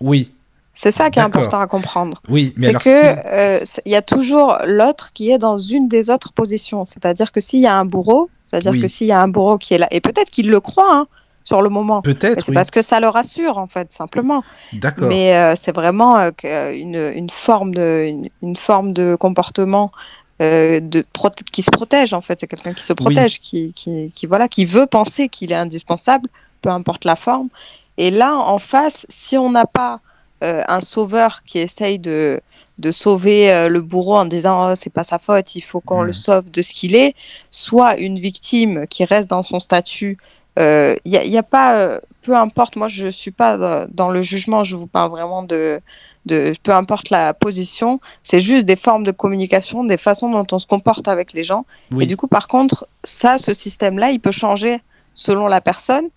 Oui. C'est ça qui est important à comprendre. Oui, mais C'est alors que si- euh, il y a toujours l'autre qui est dans une des autres positions. C'est-à-dire que s'il y a un bourreau, c'est-à-dire Oui. que s'il y a un bourreau qui est là, et peut-être qu'il le croit hein, sur le moment, peut-être, c'est oui. parce que ça le rassure en fait, simplement. D'accord. Mais euh, c'est vraiment euh, une, une forme de, une, une forme de comportement de qui se protège en fait. C'est quelqu'un qui se protège, qui, qui, qui, voilà, qui veut penser qu'il est indispensable, peu importe la forme. Et là, en face, si on n'a pas euh, un sauveur qui essaye de, de sauver euh, le bourreau en disant oh, c'est pas sa faute, il faut qu'on Mm. le sauve de ce qu'il est, soit une victime qui reste dans son statut. Il n'y a, pas, euh, peu importe, moi je suis pas euh, dans le jugement, je vous parle vraiment de, de peu importe la position, c'est juste des formes de communication, des façons dont on se comporte avec les gens. Oui. Et du coup, par contre, ça, ce système-là, il peut changer selon la personne,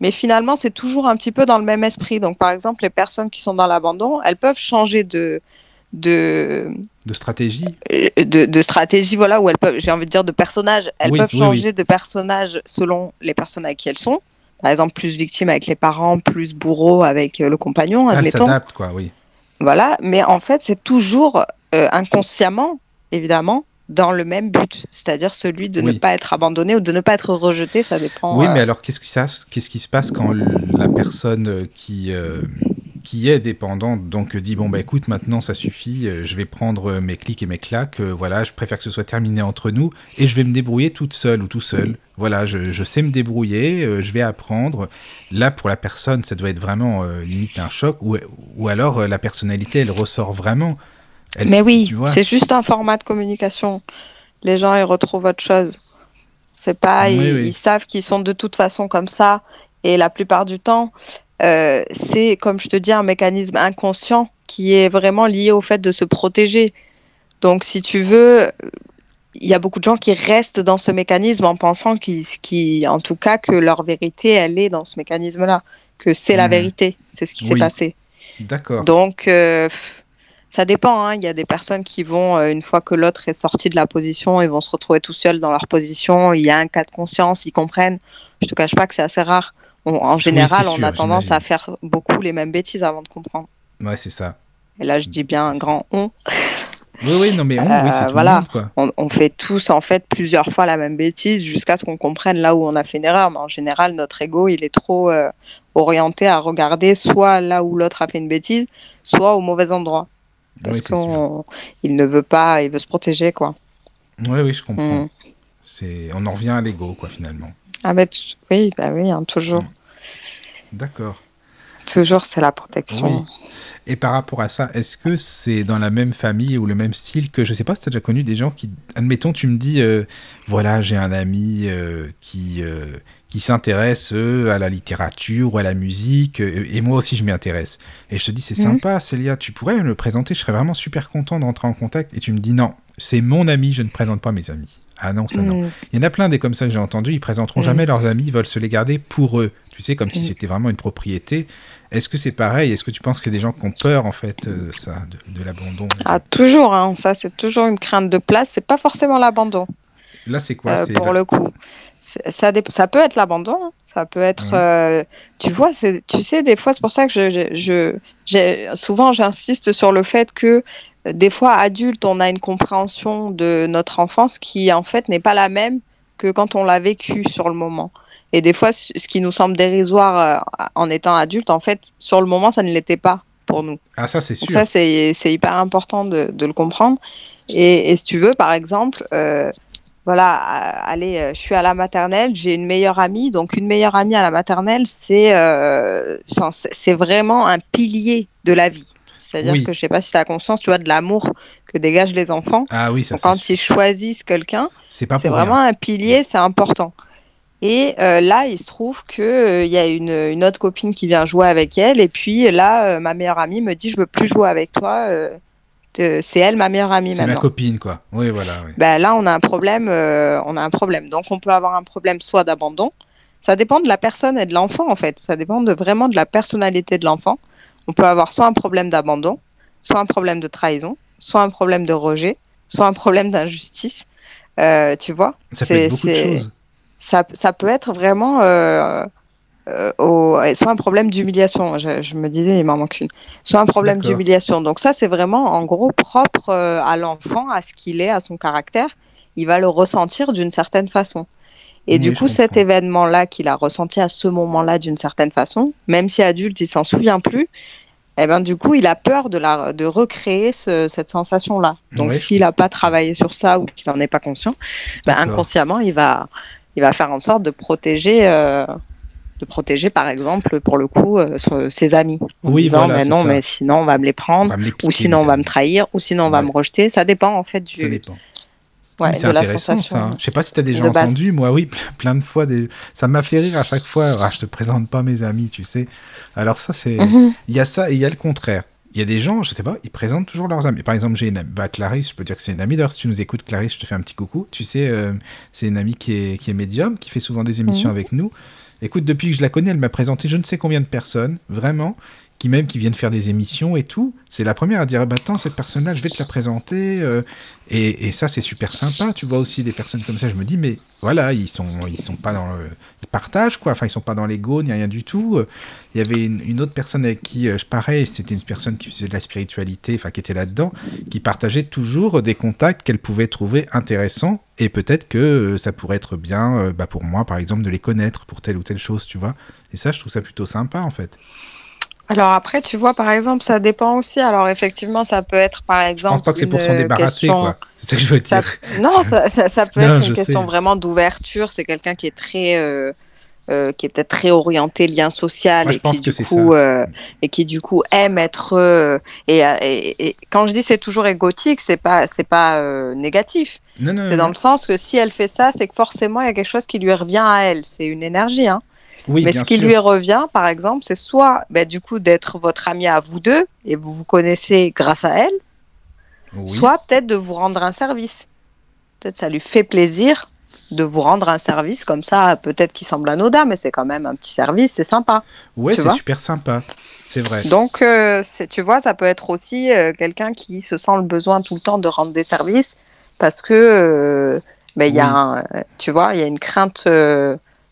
mais finalement, c'est toujours un petit peu dans le même esprit. Donc, par exemple, les personnes qui sont dans l'abandon, elles peuvent changer de, de, De stratégie de, de stratégie, voilà, où elles peuvent, j'ai envie de dire, de personnages. Elles Oui, peuvent oui, changer de personnage selon les personnes avec qui elles sont. Par exemple, plus victime avec les parents, plus bourreau avec euh, le compagnon, Elle admettons. s'adapte, quoi, oui. Voilà, mais en fait, c'est toujours euh, inconsciemment, évidemment, dans le même but, c'est-à-dire celui de Oui. ne pas être abandonné ou de ne pas être rejeté, ça dépend. Oui, euh, mais alors qu'est-ce qui, ça- qu'est-ce qui se passe quand la personne euh, qui, euh, qui est dépendante donc dit bon bah écoute maintenant ça suffit, je vais prendre mes clics et mes claques, voilà, je préfère que ce soit terminé entre nous et je vais me débrouiller toute seule ou tout seul. Voilà, je, je sais me débrouiller, je vais apprendre. Là pour la personne ça doit être vraiment euh, limite un choc ou, ou alors la personnalité elle ressort vraiment. Elle- Mais oui, c'est juste un format de communication. Les gens, ils retrouvent autre chose. C'est pas, Oui, ils, oui. ils savent qu'ils sont de toute façon comme ça. Et la plupart du temps, euh, c'est, comme je te dis, un mécanisme inconscient qui est vraiment lié au fait de se protéger. Donc, si tu veux, il y a beaucoup de gens qui restent dans ce mécanisme en pensant qu'ils, en tout cas, que leur vérité, elle est dans ce mécanisme-là, que c'est la Mhm. vérité. C'est ce qui s'est passé. D'accord. Donc, euh, ça dépend. hein. Il y a des personnes qui vont, euh, une fois que l'autre est sorti de la position, ils vont se retrouver tout seuls dans leur position. Il y a un cas de conscience, ils comprennent. Je te cache pas que c'est assez rare. On- en Oui, général, on a tendance à faire beaucoup les mêmes bêtises avant de comprendre. Ouais, c'est ça. Et là, je dis bien un grand on. Oui, oui, non mais on, Euh, oui, c'est tout voilà. le monde quoi. on. on fait tous, en fait, plusieurs fois la même bêtise jusqu'à ce qu'on comprenne là où on a fait une erreur. Mais en général, notre ego, il est trop euh, orienté à regarder soit là où l'autre a fait une bêtise, soit au mauvais endroit. Parce c'est sûr. qu'il ne veut pas, il veut se protéger, quoi. Oui, oui, je comprends. Mm. C'est, on en revient à l'ego, quoi, finalement. Ah tu- oui, bah oui, hein, toujours. Mm. D'accord. Toujours, c'est la protection. Oui. Et par rapport à ça, est-ce que c'est dans la même famille ou le même style que, je sais pas si tu as déjà connu des gens qui, admettons, tu me dis, euh, voilà, j'ai un ami euh, qui, euh, qui s'intéresse euh, à la littérature ou à la musique, euh, et moi aussi je m'y intéresse. Et je te dis, c'est Mhm. sympa, Célia, tu pourrais me le présenter, je serais vraiment super content d'entrer en contact. Et tu me dis, non, c'est mon ami, je ne présente pas mes amis. Ah non, ça non. Mm. Il y en a plein des comme ça que j'ai entendu, ils présenteront Mm. jamais leurs amis, ils veulent se les garder pour eux. Tu sais, comme si Mm. c'était vraiment une propriété. Est-ce que c'est pareil? Est-ce que tu penses qu'il y a des gens qui ont peur, en fait, euh, de ça, de, de l'abandon? Ah, toujours, hein, ça, c'est toujours une crainte de place. C'est pas forcément l'abandon, Là, c'est quoi? Euh, pour le coup. Ça, peut être l'abandon, hein. ça peut être. Mhm. euh, tu vois, tu sais, des fois, c'est pour ça que je, je, je- j'ai- souvent j'insiste sur le fait que euh, des fois, adulte, on a une compréhension de notre enfance qui, en fait, n'est pas la même que quand on l'a vécu sur le moment. Et des fois, ce qui nous semble dérisoire euh, en étant adulte, en fait, sur le moment, ça ne l'était pas pour nous. Ah, ça, c'est Donc sûr. ça, c'est c'est hyper important de, de le comprendre. Et, et si tu veux, par exemple, euh, voilà, à- allez, euh, je suis à la maternelle, j'ai une meilleure amie. Donc une meilleure amie à la maternelle, c'est euh, c'est vraiment un pilier de la vie. C'est-à-dire Oui. que je sais pas si tu as conscience, tu vois, de l'amour que dégagent les enfants. Ah oui, ça, Donc, c'est quand sûr. ils choisissent quelqu'un, C'est vraiment rien. un pilier, c'est important. Et euh, là, il se trouve que euh, il y a une, une autre copine qui vient jouer avec elle, et puis là, euh, ma meilleure amie me dit, je veux plus jouer avec toi. C'est elle ma meilleure amie C'est ma copine, quoi. Oui, voilà. oui. Ben, là, on a un problème. euh, on a un problème. Donc, on peut avoir un problème soit d'abandon. Ça dépend de la personne et de l'enfant, en fait. Ça dépend de, vraiment de la personnalité de l'enfant. On peut avoir soit un problème d'abandon, soit un problème de trahison, soit un problème de rejet, soit un problème d'injustice. Euh, tu vois Ça peut être beaucoup de choses. ça, ça peut être vraiment euh, euh, au- soit un problème d'humiliation. Je, je me disais, il m'en manque une. Soit un problème d'humiliation. Donc ça, c'est vraiment en gros propre euh, à l'enfant, à ce qu'il est, à son caractère. Il va le ressentir d'une certaine façon. Et Oui, du coup, cet événement-là qu'il a ressenti à ce moment-là d'une certaine façon, même si adulte, il s'en souvient plus, eh ben, du coup, il a peur de, la, de recréer ce- cette sensation-là. Donc, s'il n'a pas travaillé sur ça ou qu'il n'en est pas conscient, ben, inconsciemment, il va, il va faire en sorte de protéger, euh, de protéger par exemple, pour le coup, euh, ses amis. Oui, disant, voilà, c'est non, ça. mais sinon, on va me les prendre, va me les ou sinon, on va me trahir, ou sinon, on va me rejeter. Ça dépend, en fait, du, Ça dépend. ouais, Mais c'est intéressant ça. hein. Je sais pas si tu as déjà entendu, moi oui, ple- plein de fois. Des... Ça m'a fait rire à chaque fois. Ah, je te présente pas mes amis, tu sais. Alors ça, c'est... Mhm. Il y a ça et il y a le contraire. Il y a des gens, je sais pas, ils présentent toujours leurs amis. Par exemple, j'ai une amie, bah, Clarisse, je peux dire que c'est une amie. D'ailleurs, si tu nous écoutes, Clarisse, je te fais un petit coucou. Tu sais, euh, c'est une amie qui est, qui est médium, qui fait souvent des émissions Mhm. avec nous. Écoute, depuis que je la connais, elle m'a présenté je ne sais combien de personnes, vraiment, qui même qui viennent faire des émissions et tout. C'est la première à dire, bah attends, cette personne-là, je vais te la présenter. euh, et, et ça, c'est super sympa. Tu vois aussi des personnes comme ça. Je me dis, mais voilà, ils sont, ils sont pas dans le, ils partagent quoi. Enfin, ils sont pas dans l'ego ni rien du tout. Il y avait une, autre personne avec qui euh, je pareil, c'était une personne qui faisait de la spiritualité, enfin qui était là-dedans, qui partageait toujours des contacts qu'elle pouvait trouver intéressants. Et peut-être que euh, ça pourrait être bien, bah, pour moi, par exemple, de les connaître pour telle ou telle chose, tu vois. Et ça, je trouve ça plutôt sympa, en fait. Alors après, tu vois, par exemple, ça dépend aussi. Alors effectivement, ça peut être, par Je exemple, pense pas que c'est pour s'en débarrasser, question- quoi. C'est ça que je veux Ça- dire. Non, ça, ça- ça peut Non, être je une question sais. vraiment d'ouverture. C'est quelqu'un qui est très, euh, euh, qui est peut-être très orienté lien social Moi, et je pense qui que du c'est coup ça. euh, et qui du coup aime être euh, et, et- et quand je dis c'est toujours égotique, c'est pas c'est pas négatif. Non, non, C'est non. dans le sens que si elle fait ça, c'est que forcément il y a quelque chose qui lui revient à elle. C'est une énergie, hein. Oui, Mais bien ce qui sûr. lui revient, par exemple, c'est soit ben, du coup d'être votre ami à vous deux et vous vous connaissez grâce à elle, Oui. soit peut-être de vous rendre un service. Peut-être ça lui fait plaisir de vous rendre un service comme ça, peut-être qui semble anodin, mais c'est quand même un petit service, c'est sympa. Ouais, c'est super sympa. C'est vrai. Donc, euh, tu vois, ça peut être aussi euh, quelqu'un qui se sent le besoin tout le temps de rendre des services parce que, euh, ben, il y a un- tu vois, il y a une crainte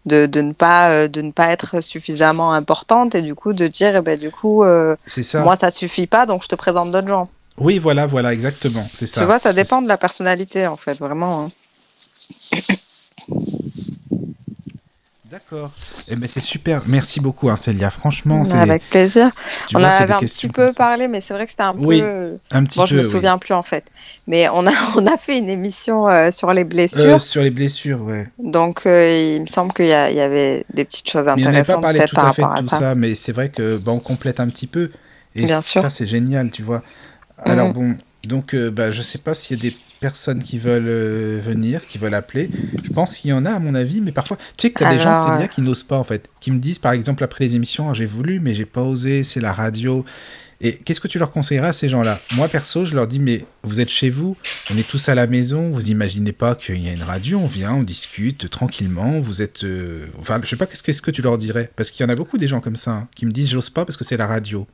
de, de ne pas, euh, de ne pas être suffisamment importante et du coup de dire, eh ben, du coup, euh, ça. moi ça suffit pas, donc je te présente d'autres gens. Oui, voilà, voilà, exactement. C'est ça. Tu vois, ça dépend de la personnalité en fait, vraiment. hein. D'accord. Eh ben c'est super. Merci beaucoup, hein, Célia. Franchement, c'est. Avec plaisir. Tu on vois, avait un petit peu parlé, mais c'est vrai que c'était un Oui, peu. Un petit Bon, peu. je me oui. souviens plus en fait. Mais on a, on a fait une émission euh, sur les blessures. Euh, sur les blessures, ouais. Donc, euh, il me semble qu'il y, y avait des petites choses Mais on n'avait intéressantes pas parlé tout à fait de tout ça. ça, mais c'est vrai que bah, on complète un petit peu. Et Bien ça, c'est génial, tu vois. Alors Mhm. bon, donc bah, je sais pas s'il y a des personnes qui veulent euh, venir, qui veulent appeler. Je pense qu'il y en a, à mon avis, mais parfois, tu sais que tu as des gens, Célia, euh, qui n'osent pas, en fait. Qui me disent, par exemple, après les émissions, Ah, j'ai voulu, mais j'ai pas osé, c'est la radio. Et qu'est-ce que tu leur conseillerais à ces gens-là? Moi, perso, je leur dis, mais vous êtes chez vous, on est tous à la maison, vous imaginez pas qu'il y a une radio, on vient, on discute tranquillement, vous êtes... euh, Enfin, je sais pas, qu'est-ce que, qu'est-ce que tu leur dirais? Parce qu'il y en a beaucoup des gens comme ça, hein, qui me disent, j'ose pas parce que c'est la radio.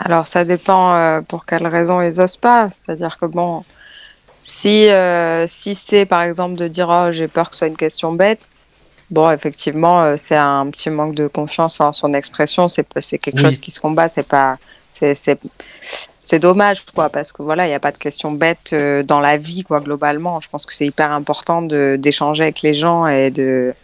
Alors, ça dépend euh, pour quelles raisons ils osent pas. C'est-à-dire que bon, si, euh, si c'est par exemple de dire oh, j'ai peur que ce soit une question bête, bon, effectivement, euh, c'est un petit manque de confiance en son expression. C'est quelque Oui. chose qui se combat. C'est pas. c'est- dommage, quoi, parce que voilà, il n'y a pas de question bête dans la vie, quoi, globalement. Je pense que c'est hyper important d'échanger avec les gens et de.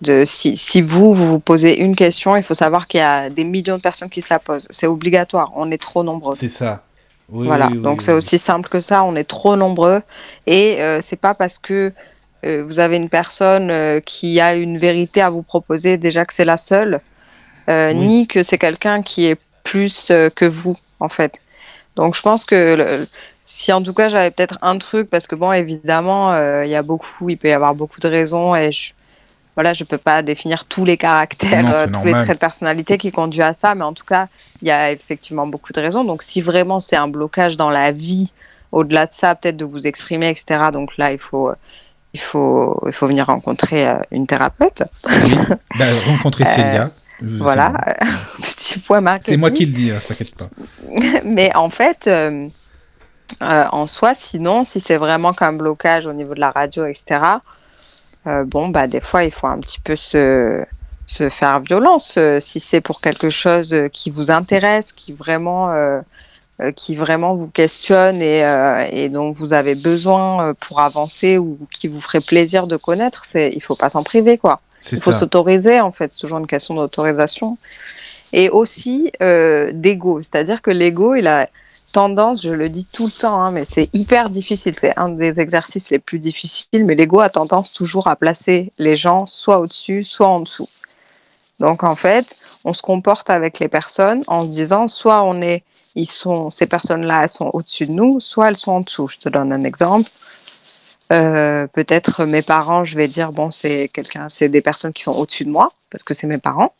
De, si, si vous, vous vous posez une question, il faut savoir qu'il y a des millions de personnes qui se la posent. C'est obligatoire. On est trop nombreux. C'est ça. Oui, Voilà, oui, oui, donc c'est aussi simple que ça, on est trop nombreux et euh, c'est pas parce que euh, vous avez une personne euh, qui a une vérité à vous proposer déjà que c'est la seule, euh, ni que c'est quelqu'un qui est plus que vous en fait. Donc je pense que le- si en tout cas j'avais peut-être un truc, parce que bon évidemment il y a beaucoup, il peut y avoir beaucoup de raisons et je, voilà, je peux pas définir tous les caractères, Non, euh, tous les traits de personnalité qui conduisent à ça, mais en tout cas, il y a effectivement beaucoup de raisons. Donc, si vraiment c'est un blocage dans la vie, au-delà de ça, peut-être de vous exprimer, etc. Donc là, il faut, il faut, il faut venir rencontrer euh, une thérapeute. Oui. Bah, rencontrer Célia. Euh, c'est Voilà, bon. petit point marketing. C'est moi qui le dis, hein, t'inquiète pas. Mais en fait, euh, euh, en soi. Sinon, si c'est vraiment qu'un blocage au niveau de la radio, etc., euh, bon, bah, des fois, il faut un petit peu se, se faire violence. Euh, si c'est pour quelque chose qui vous intéresse, qui vraiment, euh, euh, qui vraiment vous questionne et, euh, et dont vous avez besoin euh, pour avancer ou qui vous ferait plaisir de connaître, c'est, il faut pas s'en priver, quoi. Il faut s'autoriser, en fait. C'est toujours une question d'autorisation. Et aussi euh, d'ego. C'est-à-dire que l'ego, il a tendance, je le dis tout le temps, hein, mais c'est hyper difficile. C'est un des exercices les plus difficiles, mais l'ego a tendance toujours à placer les gens soit au-dessus, soit en dessous. Donc, en fait, on se comporte avec les personnes en se disant soit on est, ils sont, ces personnes-là, elles sont au-dessus de nous, soit elles sont en dessous. Je te donne un exemple. Euh, peut-être mes parents, je vais dire bon, c'est quelqu'un, c'est des personnes qui sont au-dessus de moi parce que c'est mes parents.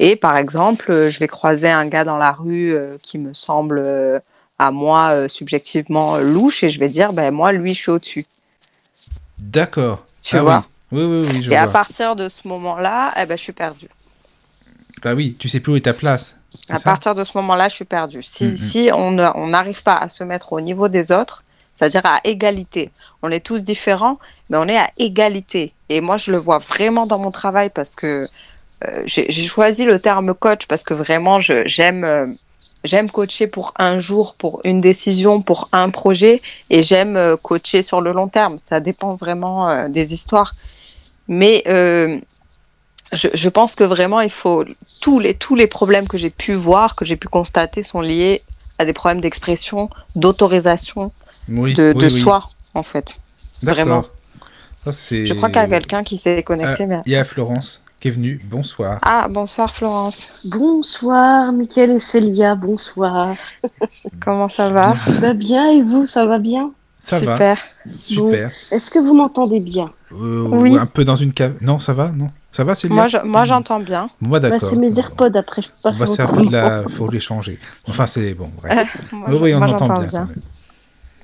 Et par exemple, euh, je vais croiser un gars dans la rue euh, qui me semble à moi euh, subjectivement euh, louche et je vais dire ben moi lui je suis au-dessus. D'accord. Tu Ah vois oui. Oui, oui, oui, je Et à partir de ce moment-là, eh ben je suis perdue. Bah oui, tu sais plus où est ta place. À ça? partir de ce moment-là, je suis perdue. Si, Mhm. si on n'arrive pas à se mettre au niveau des autres, c'est-à-dire à égalité, on est tous différents, mais on est à égalité. Et moi, je le vois vraiment dans mon travail parce que euh, j'ai choisi le terme coach parce que vraiment, j'aime j'aime coacher pour un jour, pour une décision, pour un projet, et j'aime euh, coacher sur le long terme. Ça dépend vraiment euh, des histoires. Mais euh, je, je pense que vraiment, il faut tous les, tous les problèmes que j'ai pu voir, que j'ai pu constater, sont liés à des problèmes d'expression, d'autorisation Oui, de, oui, de oui. soi, en fait. vraiment. Ça, Je crois qu'il y a quelqu'un qui s'est connecté. Ah, mais... Il y a Florence qui est venue. Bonsoir. Ah, bonsoir Florence. Bonsoir, Mickaël et Célia, bonsoir. Comment ça va? Bien. Bah bien, et vous, ça va bien? Ça va. Super. Super. Est-ce que vous m'entendez bien? Euh, Oui. ou Un peu dans une cave. Non, ça va Non Ça va, Célia? Moi, je- moi, j'entends bien. Moi, bah, d'accord. C'est mes AirPods, après je peux pas On va faire un peu de la. Faut les changer. Enfin, c'est bon, bref. Moi, oui, oui, on moi, entend bien. quand même.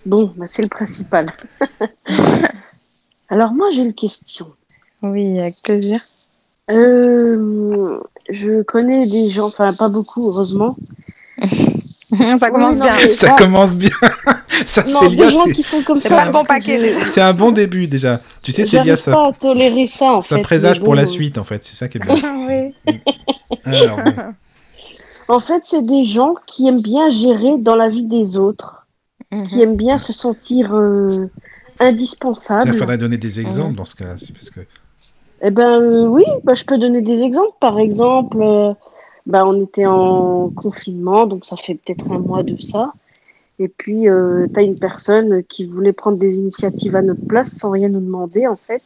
Bon, bah, c'est le principal. Alors moi j'ai une question. Oui, avec plaisir. Euh, je connais des gens, enfin pas beaucoup heureusement. ça commence Oui, non, bien. Ça commence bien. ça, Célia, c'est- pas le bon paquet, c'est un bon début déjà. Tu sais, Célia, ça, pas à tolérer ça en ça fait. présage pour bon, la suite, en fait. C'est ça qui est bien. oui. Alors, bon. En fait, c'est des gens qui aiment bien gérer dans la vie des autres, qui Mhm. aiment bien se sentir euh, il indispensables. faudrait donner des exemples Mhm. dans ce cas. Parce que... Eh ben euh, oui, bah, je peux donner des exemples. Par exemple, euh, bah, on était en confinement, donc ça fait peut-être un mois de ça. Et puis, tu as une personne qui voulait prendre des initiatives à notre place sans rien nous demander, en fait.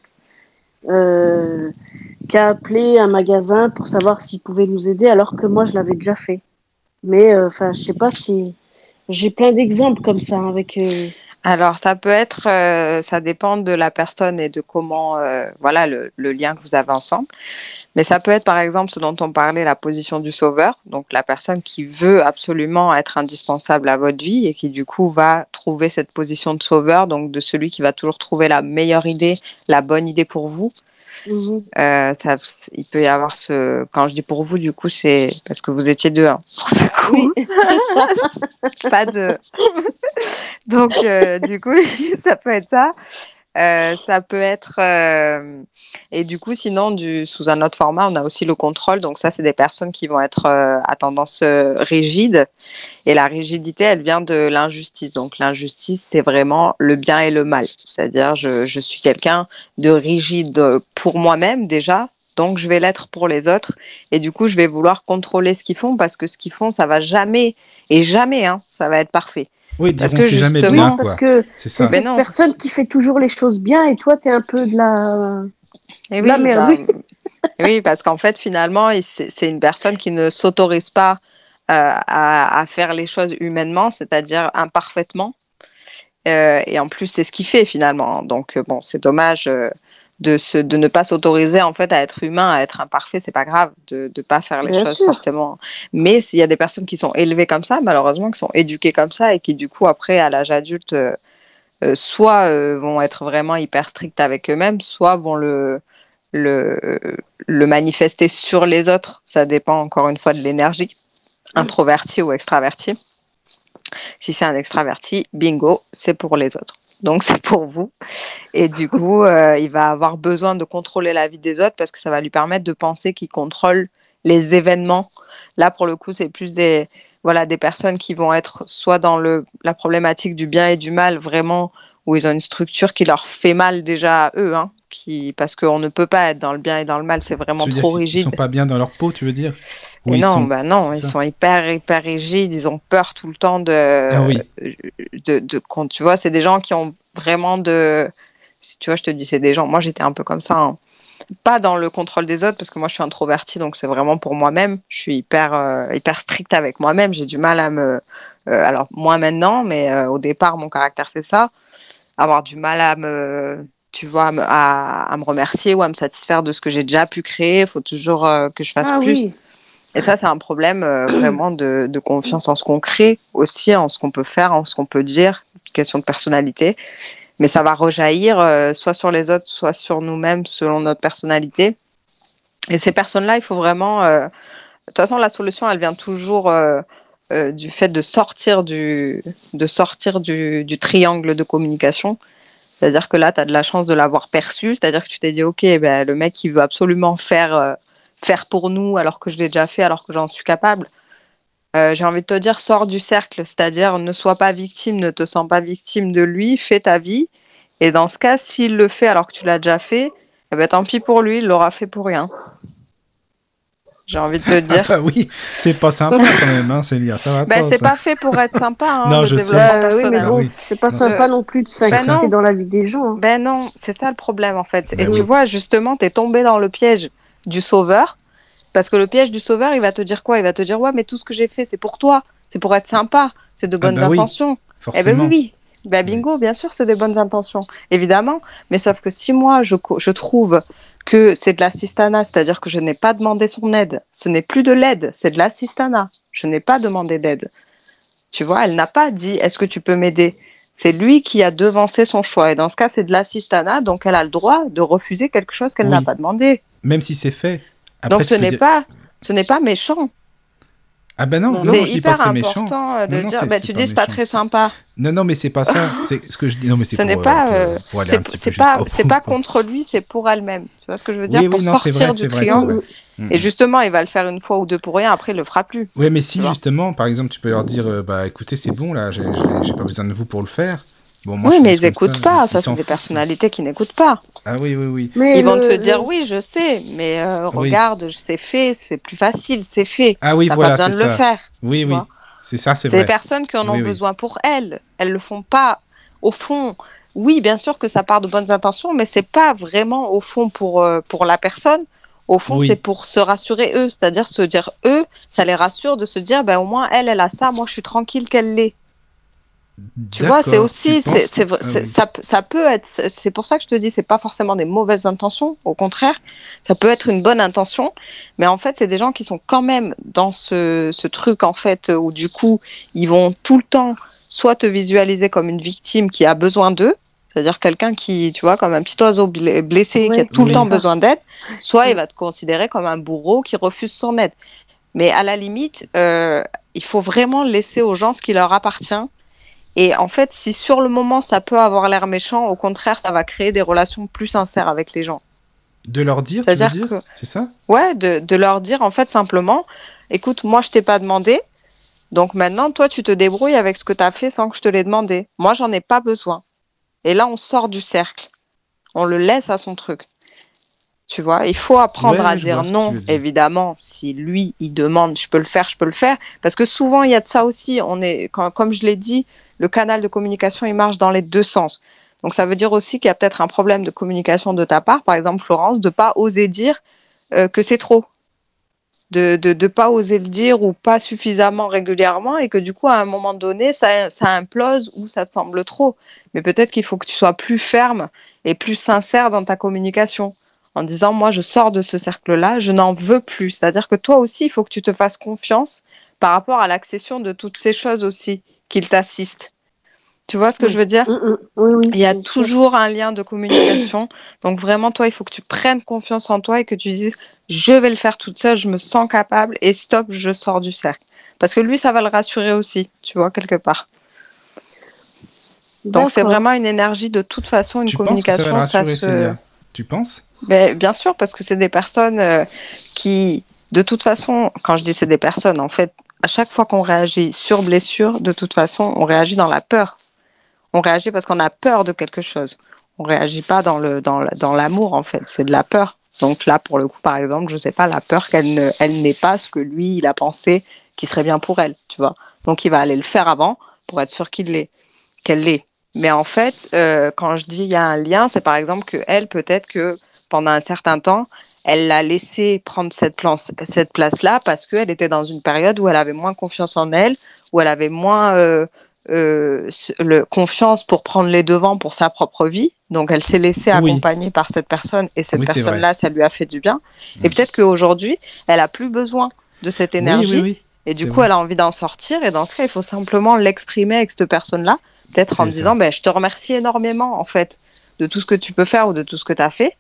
Euh, qui a appelé un magasin pour savoir s'il pouvait nous aider, alors que moi, je l'avais déjà fait. Mais, enfin, je sais pas si... J'ai plein d'exemples comme ça, avec... Alors, ça peut être, euh, ça dépend de la personne et de comment, euh, voilà, le, le lien que vous avez ensemble. Mais ça peut être, par exemple, ce dont on parlait, la position du sauveur. Donc, la personne qui veut absolument être indispensable à votre vie et qui, du coup, va trouver cette position de sauveur, donc de celui qui va toujours trouver la meilleure idée, la bonne idée pour vous. Mhm. Euh, ça, il peut y avoir ce. Quand je dis pour vous, du coup, c'est parce que vous étiez deux. hein, pour ce coup. Oui, c'est ça. pas de. Donc, euh, du coup, ça peut être ça. Euh, ça peut être. euh, Et du coup, sinon, du... sous un autre format, on a aussi le contrôle. Donc, ça, c'est des personnes qui vont être euh, à tendance euh, rigide. Et la rigidité, elle vient de l'injustice. Donc, l'injustice, c'est vraiment le bien et le mal. C'est-à-dire, je, je suis quelqu'un de rigide pour moi-même déjà. Donc, je vais l'être pour les autres. Et du coup, je vais vouloir contrôler ce qu'ils font parce que ce qu'ils font, ça va jamais, et jamais, hein, ça va être parfait. Oui, Parce que c'est jamais bien, parce que C'est cette non. personne qui fait toujours les choses bien et toi, tu es un peu de la... Et La merde, oui. bah, oui, parce qu'en fait, finalement, c'est une personne qui ne s'autorise pas euh, à, à faire les choses humainement, c'est-à-dire imparfaitement. Euh, et en plus, c'est ce qu'il fait finalement. Donc, euh, bon, c'est dommage euh, de, se, de ne pas s'autoriser en fait à être humain, à être imparfait. C'est pas grave de ne pas faire les Bien choses sûr. forcément. Mais s'il y a des personnes qui sont élevées comme ça, malheureusement, qui sont éduquées comme ça et qui, du coup, après, à l'âge adulte, euh, euh, soit euh, vont être vraiment hyper strictes avec eux-mêmes, soit vont le, le, le manifester sur les autres. Ça dépend encore une fois de l'énergie, introvertie ou extravertie. Si c'est un extraverti, bingo, c'est pour les autres. Donc c'est pour vous. Et du coup, euh, il va avoir besoin de contrôler la vie des autres parce que ça va lui permettre de penser qu'il contrôle les événements. Là, pour le coup, c'est plus des, voilà, des personnes qui vont être soit dans le, la problématique du bien et du mal, vraiment, où ils ont une structure qui leur fait mal déjà à eux, hein, qui, parce qu'on ne peut pas être dans le bien et dans le mal, c'est vraiment trop rigide. Ils sont pas bien dans leur peau, tu veux dire Ou Et ils non, sont- bah non, ils ça. sont hyper, hyper rigides, ils ont peur tout le temps de. Ah oui. de, de quand tu vois, c'est des gens qui ont vraiment de. si Tu vois, je te dis, c'est des gens. Moi, j'étais un peu comme ça. hein. Pas dans le contrôle des autres, parce que moi, je suis introvertie, donc c'est vraiment pour moi-même. Je suis hyper, euh, hyper stricte avec moi-même. J'ai du mal à me. euh, alors, moi maintenant, mais euh, au départ, mon caractère, c'est ça. Avoir du mal à me. Tu vois, à me, à, à me remercier ou à me satisfaire de ce que j'ai déjà pu créer. Il faut toujours euh, que je fasse Ah plus. oui. Et ça, c'est un problème euh, vraiment de, de confiance en ce qu'on crée, aussi en ce qu'on peut faire, en ce qu'on peut dire, question de personnalité. Mais ça va rejaillir euh, soit sur les autres, soit sur nous-mêmes, selon notre personnalité. Et ces personnes-là, il faut vraiment... De toute façon, la solution, elle vient toujours du fait de sortir du, de sortir du, du triangle de communication. C'est-à-dire que là, tu as de la chance de l'avoir perçu. C'est-à-dire que tu t'es dit, OK, ben, le mec, il veut absolument faire... euh, faire pour nous alors que je l'ai déjà fait, alors que j'en suis capable. Euh, j'ai envie de te dire, sors du cercle, c'est-à-dire ne sois pas victime, ne te sens pas victime de lui, fais ta vie. Et dans ce cas, s'il le fait alors que tu l'as déjà fait, eh ben, tant pis pour lui, il l'aura fait pour rien. J'ai envie de te Ah dire. bah oui, c'est pas sympa quand même, hein, Célia, ça va Ben, pas. c'est pas fait pour être sympa, hein, Non, je sais. Bah oui, mais. Ah bon, oui. c'est pas Non. sympa non plus de s'inquiéter non. dans la vie des gens. hein. Ben non, c'est ça le problème en fait. Ben et oui. tu vois, justement, tu es tombé dans le piège du sauveur. Parce que le piège du sauveur, il va te dire quoi? Il va te dire Ouais, mais tout ce que j'ai fait, c'est pour toi. C'est pour être sympa. C'est de bonnes bah oui, intentions. Eh ben oui, oui. Ben bingo, bien sûr, c'est des bonnes intentions. Évidemment. Mais sauf que si moi, je, je trouve que c'est de l'assistanat, c'est-à-dire que je n'ai pas demandé son aide, ce n'est plus de l'aide, c'est de l'assistanat. Je n'ai pas demandé d'aide. Tu vois, elle n'a pas dit Est-ce que tu peux m'aider? C'est lui qui a devancé son choix. Et dans ce cas, c'est de l'assistanat, donc elle a le droit de refuser quelque chose qu'elle Oui. n'a pas demandé. Même si c'est fait. Après, donc ce n'est dire- pas, ce n'est pas méchant. Ah ben non, Non, non, je dis pas que c'est méchant. important euh, de Non, non, dire c'est- c'est Tu pas dis c'est pas très sympa. Non, non, mais c'est pas ça. C'est ce que je dis. Non, mais c'est Ce pour, n'est euh, pas, pour- euh, pour aller un petit peu c'est juste pas, pas contre lui, c'est pour elle-même. Tu vois ce que je veux dire? Oui, Pour non, c'est sortir vrai, du c'est vrai, c'est triangle. vrai. Mm. Et justement, il va le faire une fois ou deux pour rien, après il le fera plus. Oui, mais si justement, par exemple, tu peux leur dire, euh, bah écoutez, c'est bon là, j'ai pas besoin de vous pour le faire. Bon, moi, je oui, mais ils n'écoutent pas. Ça, c'est des personnalités qui n'écoutent pas. Ah oui, oui, oui. Mais Ils vont le- te dire oui, je sais, mais euh, Oui. regarde, c'est fait, c'est plus facile, c'est fait. Ah oui, voilà, c'est besoin de le ça. faire. Oui, oui. C'est ça, c'est C'est des vrai. personnes qui en ont Oui, oui. besoin pour elles. Elles le font pas. Au fond, oui, bien sûr que ça part de bonnes intentions, mais c'est pas vraiment au fond pour, euh, pour la personne. Au fond, Oui. c'est pour se rassurer eux, c'est-à-dire se dire eux, ça les rassure de se dire, ben au moins elle, elle a ça, moi je suis tranquille qu'elle l'ait. Tu vois, c'est aussi, Ah ça, peut- ça peut être, c'est- pour ça que je te dis, c'est pas forcément des mauvaises intentions, au contraire, ça peut être une bonne intention, mais en fait, c'est des gens qui sont quand même dans ce, ce truc, en fait, où du coup, ils vont tout le temps soit te visualiser comme une victime qui a besoin d'eux, c'est-à-dire quelqu'un qui, tu vois, comme un petit oiseau bl- blessé qui a tout le temps ça. besoin d'aide, soit il Mm. va te considérer comme un bourreau qui refuse son aide. Mais à la limite, euh, il faut vraiment laisser aux gens ce qui leur appartient. Et en fait, si sur le moment ça peut avoir l'air méchant, au contraire, ça va créer des relations plus sincères avec les gens. De leur dire, tu veux dire que- C'est ça? Ouais, de, de leur dire en fait simplement, écoute, moi je t'ai pas demandé, donc maintenant toi tu te débrouilles avec ce que tu as fait sans que je te l'ai demandé. Moi j'en ai pas besoin. Et là on sort du cercle. On le laisse à son truc. Tu vois, il faut apprendre Ouais, à dire non, dire. évidemment, si lui il demande, je peux le faire, je peux le faire. Parce que souvent il y a de ça aussi. On est, quand, comme je l'ai dit, le canal de communication il marche dans les deux sens. Donc ça veut dire aussi qu'il y a peut-être un problème de communication de ta part, par exemple Florence, de pas oser dire euh, que c'est trop. De ne de, pas oser le dire ou pas suffisamment régulièrement et que du coup à un moment donné ça, ça implose ou ça te semble trop. Mais peut-être qu'il faut que tu sois plus ferme et plus sincère dans ta communication en disant moi je sors de ce cercle-là, je n'en veux plus. C'est-à-dire que toi aussi il faut que tu te fasses confiance par rapport à l'accession de toutes ces choses aussi qu'il t'assiste. Tu vois ce que Oui. je veux dire? Mm, mm. Oui, oui. il y a sûr. toujours un lien de communication. Donc vraiment, toi, il faut que tu prennes confiance en toi et que tu dises, je vais le faire toute seule, je me sens capable et stop, je sors du cercle. Parce que lui, ça va le rassurer aussi, tu vois, quelque part. Donc c'est vraiment une énergie de toute façon, une Tu penses que ça communication. va le rassurer, se- Célia? Tu penses? Ben, bien sûr, parce que c'est des personnes euh, qui, de toute façon, quand je dis c'est des personnes, en fait, à chaque fois qu'on réagit sur blessure, de toute façon, on réagit dans la peur. On réagit parce qu'on a peur de quelque chose. On réagit pas dans l'amour en fait, c'est de la peur. Donc là, pour le coup, par exemple, je sais pas la peur qu'elle ne elle n'ait pas ce que lui il a pensé qui serait bien pour elle, tu vois. Donc il va aller le faire avant pour être sûr qu'il l'est, qu'elle l'est. Mais en fait, euh, quand je dis il y a un lien, c'est par exemple que elle peut-être que pendant un certain temps, elle l'a laissé prendre cette place, cette place-là parce qu'elle était dans une période où elle avait moins confiance en elle, où elle avait moins euh, euh, le, confiance pour prendre les devants pour sa propre vie. Donc elle s'est laissée Oui. accompagner par cette personne et cette Oui, personne-là, ça lui a fait du bien. Et peut-être qu'aujourd'hui, elle a plus besoin de cette énergie Oui, et du coup, vrai. elle a envie d'en sortir. Et dans ce cas, il faut simplement l'exprimer avec cette personne-là, peut-être en ça. disant ben, Je te remercie énormément, en fait, de tout ce que tu peux faire ou de tout ce que tu as fait.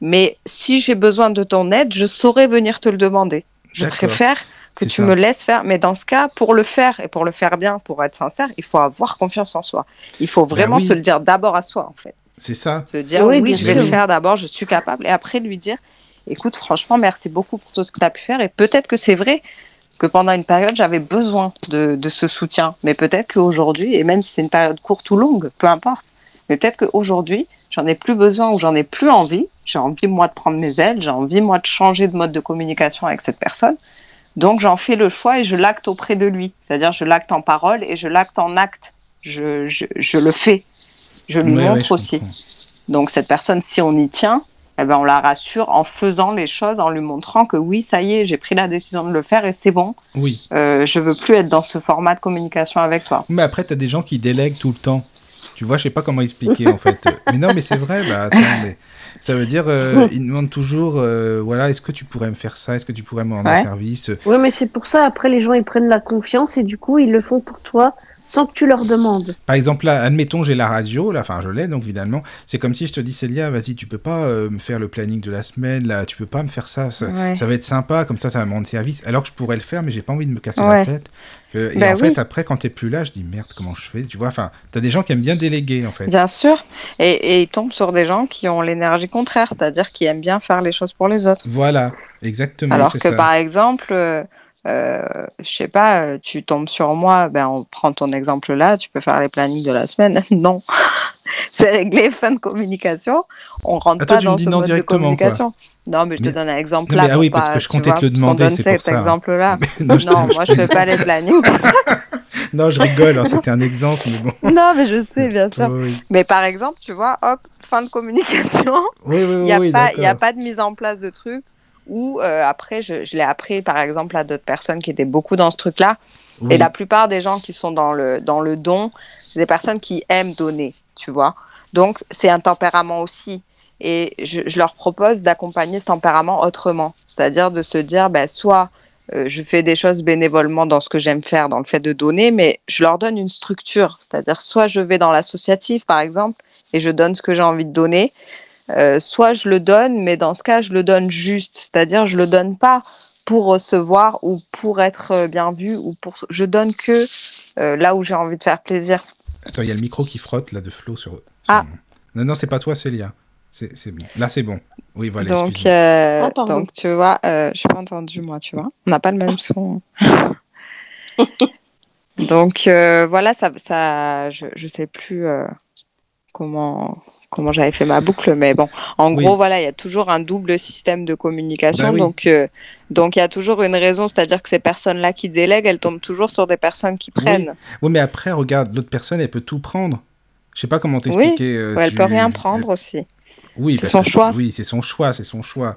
Mais si j'ai besoin de ton aide, je saurais venir te le demander. Je préfère que tu ça. me laisses faire. Mais dans ce cas, pour le faire et pour le faire bien, pour être sincère, il faut avoir confiance en soi. Il faut vraiment Ben oui. se le dire d'abord à soi, en fait. C'est ça. Se dire Oui, oui, je vais le faire d'abord, je suis capable. Et après, lui dire écoute, franchement, merci beaucoup pour tout ce que tu as pu faire. Et peut-être que c'est vrai que pendant une période, j'avais besoin de, de ce soutien. Mais peut-être qu'aujourd'hui, et même si c'est une période courte ou longue, peu importe, mais peut-être qu'aujourd'hui, j'en ai plus besoin ou j'en ai plus envie. J'ai envie, moi, de prendre mes ailes. J'ai envie, moi, de changer de mode de communication avec cette personne. Donc, j'en fais le choix et je l'acte auprès de lui. C'est-à-dire, je l'acte en parole et je l'acte en acte. Je, je, je le fais. Je lui Ouais, ouais, montre je aussi. comprends. Donc cette personne, si on y tient, eh ben, on la rassure en faisant les choses, en lui montrant que oui, ça y est, j'ai pris la décision de le faire et c'est bon. Oui. Euh, je veux plus être dans ce format de communication avec toi. Mais après, t'as des gens qui délèguent tout le temps. Tu vois, je sais pas comment expliquer en fait. Mais non, mais c'est vrai. Bah attends, mais ça veut dire, euh, ils demandent toujours, euh, voilà, est-ce que tu pourrais me faire ça? Est-ce que tu pourrais me rendre un service? Oui, mais c'est pour ça, après, les gens, ils prennent la confiance et du coup, ils le font pour toi sans que tu leur demandes. Par exemple, là, admettons, j'ai la radio, là, enfin, je l'ai, donc évidemment, c'est comme si je te dis, Célia, vas-y, tu peux pas euh, me faire le planning de la semaine, là, tu peux pas me faire ça, ça, Ouais. ça va être sympa, comme ça, ça va me rendre service, alors que je pourrais le faire, mais j'ai pas envie de me casser Ouais. la tête. Que- et Bah en oui. fait, après, quand t'es plus là, je dis, merde, comment je fais Tu vois, enfin, t'as des gens qui aiment bien déléguer, en fait. Bien sûr. Et, et ils tombent sur des gens qui ont l'énergie contraire, c'est-à-dire qui aiment bien faire les choses pour les autres. Voilà, exactement, Alors que ça. par exemple, euh, euh, je sais pas, euh, tu tombes sur moi, ben on prend ton exemple là, tu peux faire les plannings de la semaine. Non, c'est réglé, fin de communication. On rentre Ah, toi, pas tu me dans dis ce non mode de quoi. communication. Non, mais je te donne un exemple là. ah oui, parce pas, que je comptais vois, te le demander, c'est pour cet ça. exemple-là. non, je, Non, moi je je fais pas les plannings. Non, je rigole, hein, c'était un exemple, mais bon. non, mais je sais, bien sûr. Oui, Mais par exemple, tu vois, hop, fin de communication. oui, oui, Il n'y a, oui, pas- il y a d'accord. pas de mise en place de trucs où euh, après, je, je l'ai appris par exemple à d'autres personnes qui étaient beaucoup dans ce truc-là. Oui. Et la plupart des gens qui sont dans le, dans le don, c'est des personnes qui aiment donner, tu vois. Donc, c'est un tempérament aussi. Et je, leur propose d'accompagner ce tempérament autrement. C'est-à-dire de se dire, ben, soit euh, je fais des choses bénévolement dans ce que j'aime faire, dans le fait de donner, mais je leur donne une structure. C'est-à-dire, soit je vais dans l'associatif, par exemple, et je donne ce que j'ai envie de donner, euh, soit je le donne, mais dans ce cas, je le donne juste. C'est-à-dire, je le donne pas pour recevoir ou pour être euh, bien vu ou pour. Je donne que là où j'ai envie de faire plaisir. Attends, il y a le micro qui frotte là de Flo sur. Ah. Non, non, c'est pas toi, Célia. C'est bon. Là, c'est bon. Oui, voilà. donc, excuse-moi. euh, Ah, donc, tu vois, euh, j'ai pas entendu moi, tu vois. On n'a pas le même son. donc euh, voilà, ça, ça, je, je sais plus euh, comment comment j'avais fait ma boucle, mais bon, en Oui. gros, voilà, il y a toujours un double système de communication, Bah oui. donc euh, donc il y a toujours une raison, c'est-à-dire que ces personnes-là qui délèguent, elles tombent toujours sur des personnes qui Oui. prennent. Oui, mais après, regarde, l'autre personne, elle peut tout prendre. Je sais pas comment t'expliquer. euh, Ou elle tu- peut rien prendre aussi. Oui, C'est son choix. Oui, c'est son choix, c'est son choix.